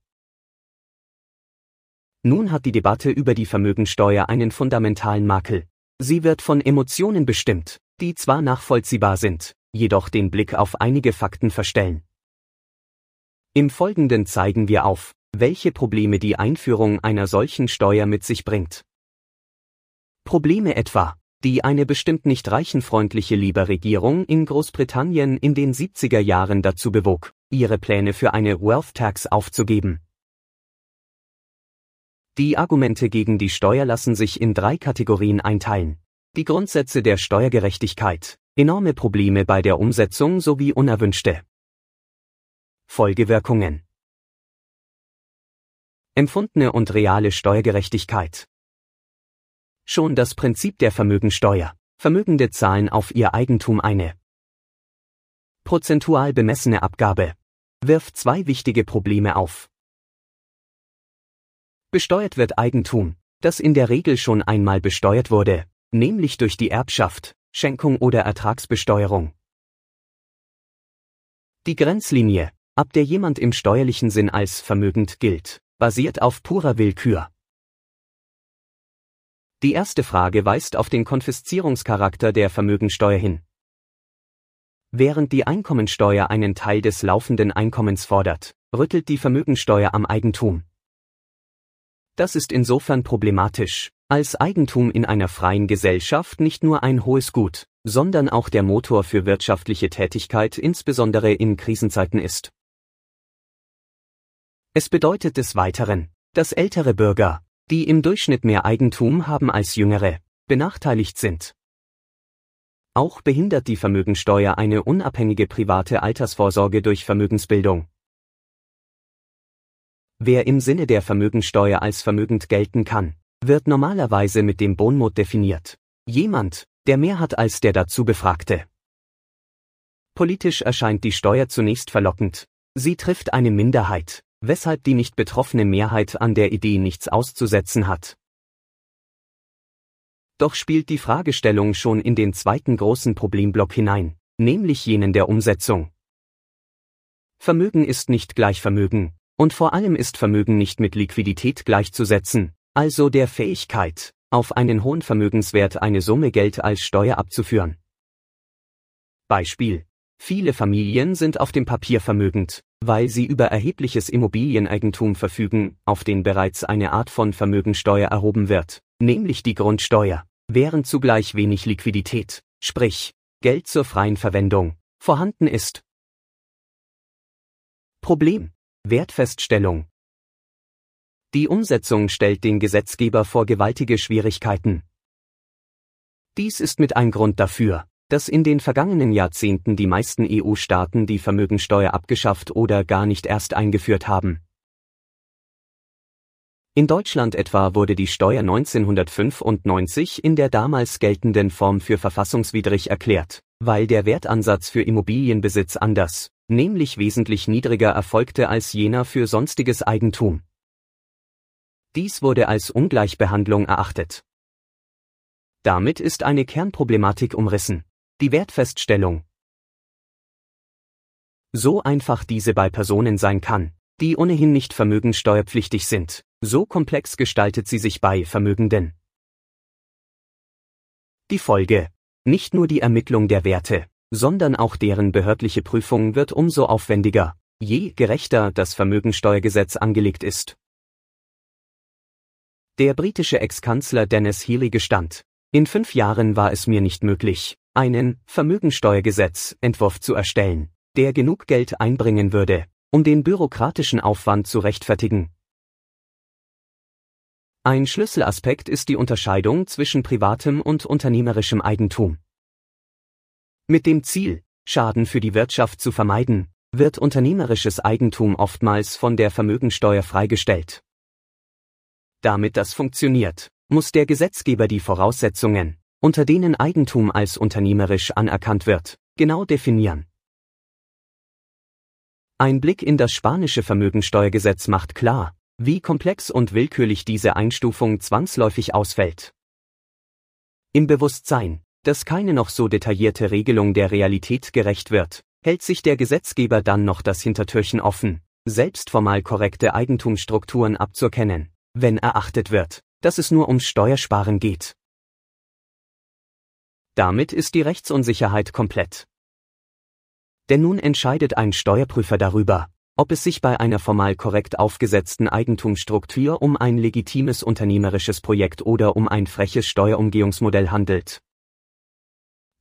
[SPEAKER 1] Nun hat die Debatte über die Vermögensteuer einen fundamentalen Makel. Sie wird von Emotionen bestimmt, die zwar nachvollziehbar sind, jedoch den Blick auf einige Fakten verstellen. Im Folgenden zeigen wir auf, welche Probleme die Einführung einer solchen Steuer mit sich bringt. Probleme etwa, die eine bestimmt nicht reichenfreundliche Labour-Regierung in Großbritannien in den 70er Jahren dazu bewog, ihre Pläne für eine Wealth Tax aufzugeben. Die Argumente gegen die Steuer lassen sich in drei Kategorien einteilen. Die Grundsätze der Steuergerechtigkeit, enorme Probleme bei der Umsetzung sowie unerwünschte Folgewirkungen. Empfundene und reale Steuergerechtigkeit. Schon das Prinzip der Vermögensteuer. Vermögende zahlen auf ihr Eigentum eine prozentual bemessene Abgabe wirft zwei wichtige Probleme auf. Besteuert wird Eigentum, das in der Regel schon einmal besteuert wurde, nämlich durch die Erbschaft, Schenkung oder Ertragsbesteuerung. Die Grenzlinie, ab der jemand im steuerlichen Sinn als vermögend gilt, basiert auf purer Willkür. Die erste Frage weist auf den Konfiszierungscharakter der Vermögensteuer hin. Während die Einkommensteuer einen Teil des laufenden Einkommens fordert, rüttelt die Vermögensteuer am Eigentum. Das ist insofern problematisch, als Eigentum in einer freien Gesellschaft nicht nur ein hohes Gut, sondern auch der Motor für wirtschaftliche Tätigkeit insbesondere in Krisenzeiten ist. Es bedeutet des Weiteren, dass ältere Bürger, die im Durchschnitt mehr Eigentum haben als jüngere, benachteiligt sind. Auch behindert die Vermögensteuer eine unabhängige private Altersvorsorge durch Vermögensbildung. Wer im Sinne der Vermögensteuer als vermögend gelten kann, wird normalerweise mit dem Bonmot definiert. Jemand, der mehr hat als der dazu Befragte. Politisch erscheint die Steuer zunächst verlockend. Sie trifft eine Minderheit, weshalb die nicht betroffene Mehrheit an der Idee nichts auszusetzen hat. Doch spielt die Fragestellung schon in den zweiten großen Problemblock hinein, nämlich jenen der Umsetzung. Vermögen ist nicht gleich Vermögen, und vor allem ist Vermögen nicht mit Liquidität gleichzusetzen, also der Fähigkeit, auf einen hohen Vermögenswert eine Summe Geld als Steuer abzuführen. Beispiel. Viele Familien sind auf dem Papier vermögend, weil sie über erhebliches Immobilieneigentum verfügen, auf den bereits eine Art von Vermögensteuer erhoben wird, nämlich die Grundsteuer, während zugleich wenig Liquidität, sprich Geld zur freien Verwendung, vorhanden ist. Problem. Wertfeststellung. Die Umsetzung stellt den Gesetzgeber vor gewaltige Schwierigkeiten. Dies ist mit ein Grund dafür, dass in den vergangenen Jahrzehnten die meisten EU-Staaten die Vermögensteuer abgeschafft oder gar nicht erst eingeführt haben. In Deutschland etwa wurde die Steuer 1995 in der damals geltenden Form für verfassungswidrig erklärt, weil der Wertansatz für Immobilienbesitz anders, nämlich wesentlich niedriger erfolgte als jener für sonstiges Eigentum. Dies wurde als Ungleichbehandlung erachtet. Damit ist eine Kernproblematik umrissen die Wertfeststellung. So einfach diese bei Personen sein kann, die ohnehin nicht vermögenssteuerpflichtig sind, so komplex gestaltet sie sich bei Vermögenden. Die Folge. Nicht nur die Ermittlung der Werte, sondern auch deren behördliche Prüfung wird umso aufwendiger, je gerechter das Vermögensteuergesetz angelegt ist. Der britische Ex-Kanzler Dennis Healy gestand, in fünf Jahren war es mir nicht möglich, einen Vermögensteuergesetzentwurf zu erstellen, der genug Geld einbringen würde, um den bürokratischen Aufwand zu rechtfertigen. Ein Schlüsselaspekt ist die Unterscheidung zwischen privatem und unternehmerischem Eigentum. Mit dem Ziel, Schaden für die Wirtschaft zu vermeiden, wird unternehmerisches Eigentum oftmals von der Vermögensteuer freigestellt. Damit das funktioniert, muss der Gesetzgeber die Voraussetzungen, unter denen Eigentum als unternehmerisch anerkannt wird, genau definieren. Ein Blick in das spanische Vermögensteuergesetz macht klar, wie komplex und willkürlich diese Einstufung zwangsläufig ausfällt. Im Bewusstsein, dass keine noch so detaillierte Regelung der Realität gerecht wird, hält sich der Gesetzgeber dann noch das Hintertürchen offen, selbst formal korrekte Eigentumsstrukturen abzuerkennen, wenn erachtet wird, dass es nur ums Steuersparen geht. Damit ist die Rechtsunsicherheit komplett. Denn nun entscheidet ein Steuerprüfer darüber, ob es sich bei einer formal korrekt aufgesetzten Eigentumsstruktur um ein legitimes unternehmerisches Projekt oder um ein freches Steuerumgehungsmodell handelt.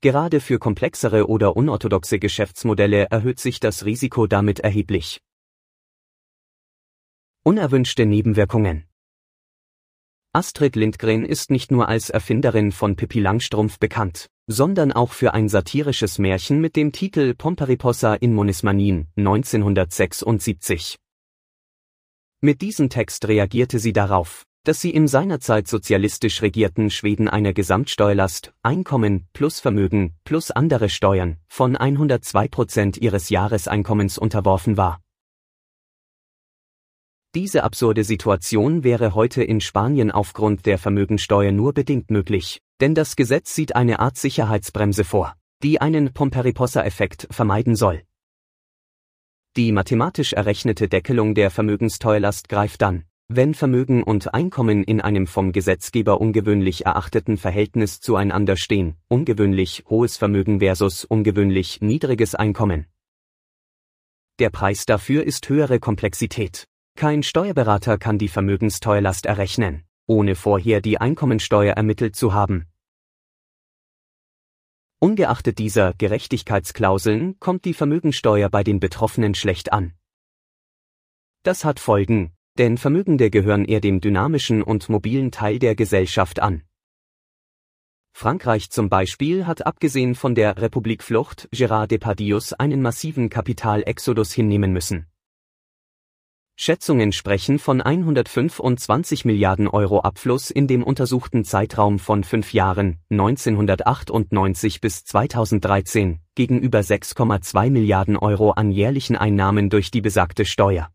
[SPEAKER 1] Gerade für komplexere oder unorthodoxe Geschäftsmodelle erhöht sich das Risiko damit erheblich. Unerwünschte Nebenwirkungen Astrid Lindgren ist nicht nur als Erfinderin von Pippi Langstrumpf bekannt, sondern auch für ein satirisches Märchen mit dem Titel Pomperipossa in Monismanin 1976. Mit diesem Text reagierte sie darauf, dass sie im seinerzeit sozialistisch regierten Schweden einer Gesamtsteuerlast, Einkommen plus Vermögen plus andere Steuern von 102 Prozent ihres Jahreseinkommens unterworfen war. Diese absurde Situation wäre heute in Spanien aufgrund der Vermögensteuer nur bedingt möglich, denn das Gesetz sieht eine Art Sicherheitsbremse vor, die einen Pomperipossa-Effekt vermeiden soll. Die mathematisch errechnete Deckelung der Vermögensteuerlast greift dann, wenn Vermögen und Einkommen in einem vom Gesetzgeber ungewöhnlich erachteten Verhältnis zueinander stehen, ungewöhnlich hohes Vermögen versus ungewöhnlich niedriges Einkommen. Der Preis dafür ist höhere Komplexität. Kein Steuerberater kann die Vermögensteuerlast errechnen, ohne vorher die Einkommensteuer ermittelt zu haben. Ungeachtet dieser Gerechtigkeitsklauseln kommt die Vermögensteuer bei den Betroffenen schlecht an. Das hat Folgen, denn Vermögende gehören eher dem dynamischen und mobilen Teil der Gesellschaft an. Frankreich zum Beispiel hat abgesehen von der Republikflucht Gérard Depardieu's einen massiven Kapitalexodus hinnehmen müssen. Schätzungen sprechen von 125 Milliarden Euro Abfluss in dem untersuchten Zeitraum von fünf Jahren, 1998 bis 2013, gegenüber 6,2 Milliarden Euro an jährlichen Einnahmen durch die besagte Steuer.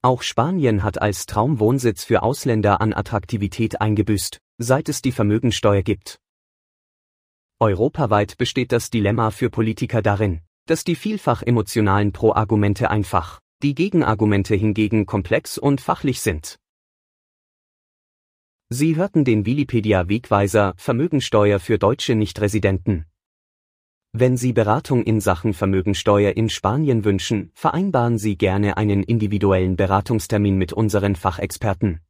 [SPEAKER 1] Auch Spanien hat als Traumwohnsitz für Ausländer an Attraktivität eingebüßt, seit es die Vermögensteuer gibt. Europaweit besteht das Dilemma für Politiker darin, dass die vielfach emotionalen Pro-Argumente einfach, die Gegenargumente hingegen komplex und fachlich sind. Sie hörten den Wikipedia Wegweiser Vermögensteuer für deutsche Nichtresidenten. Wenn Sie Beratung in Sachen Vermögensteuer in Spanien wünschen, vereinbaren Sie gerne einen individuellen Beratungstermin mit unseren Fachexperten.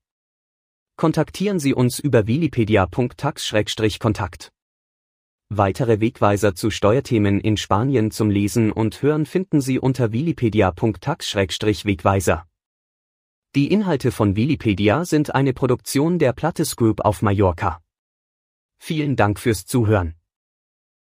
[SPEAKER 1] Kontaktieren Sie uns über wikipedia.tax-kontakt. Weitere Wegweiser zu Steuerthemen in Spanien zum Lesen und Hören finden Sie unter wikipedia.tax-wegweiser. Die Inhalte von Wikipedia sind eine Produktion der Plattes Group auf Mallorca. Vielen Dank fürs Zuhören.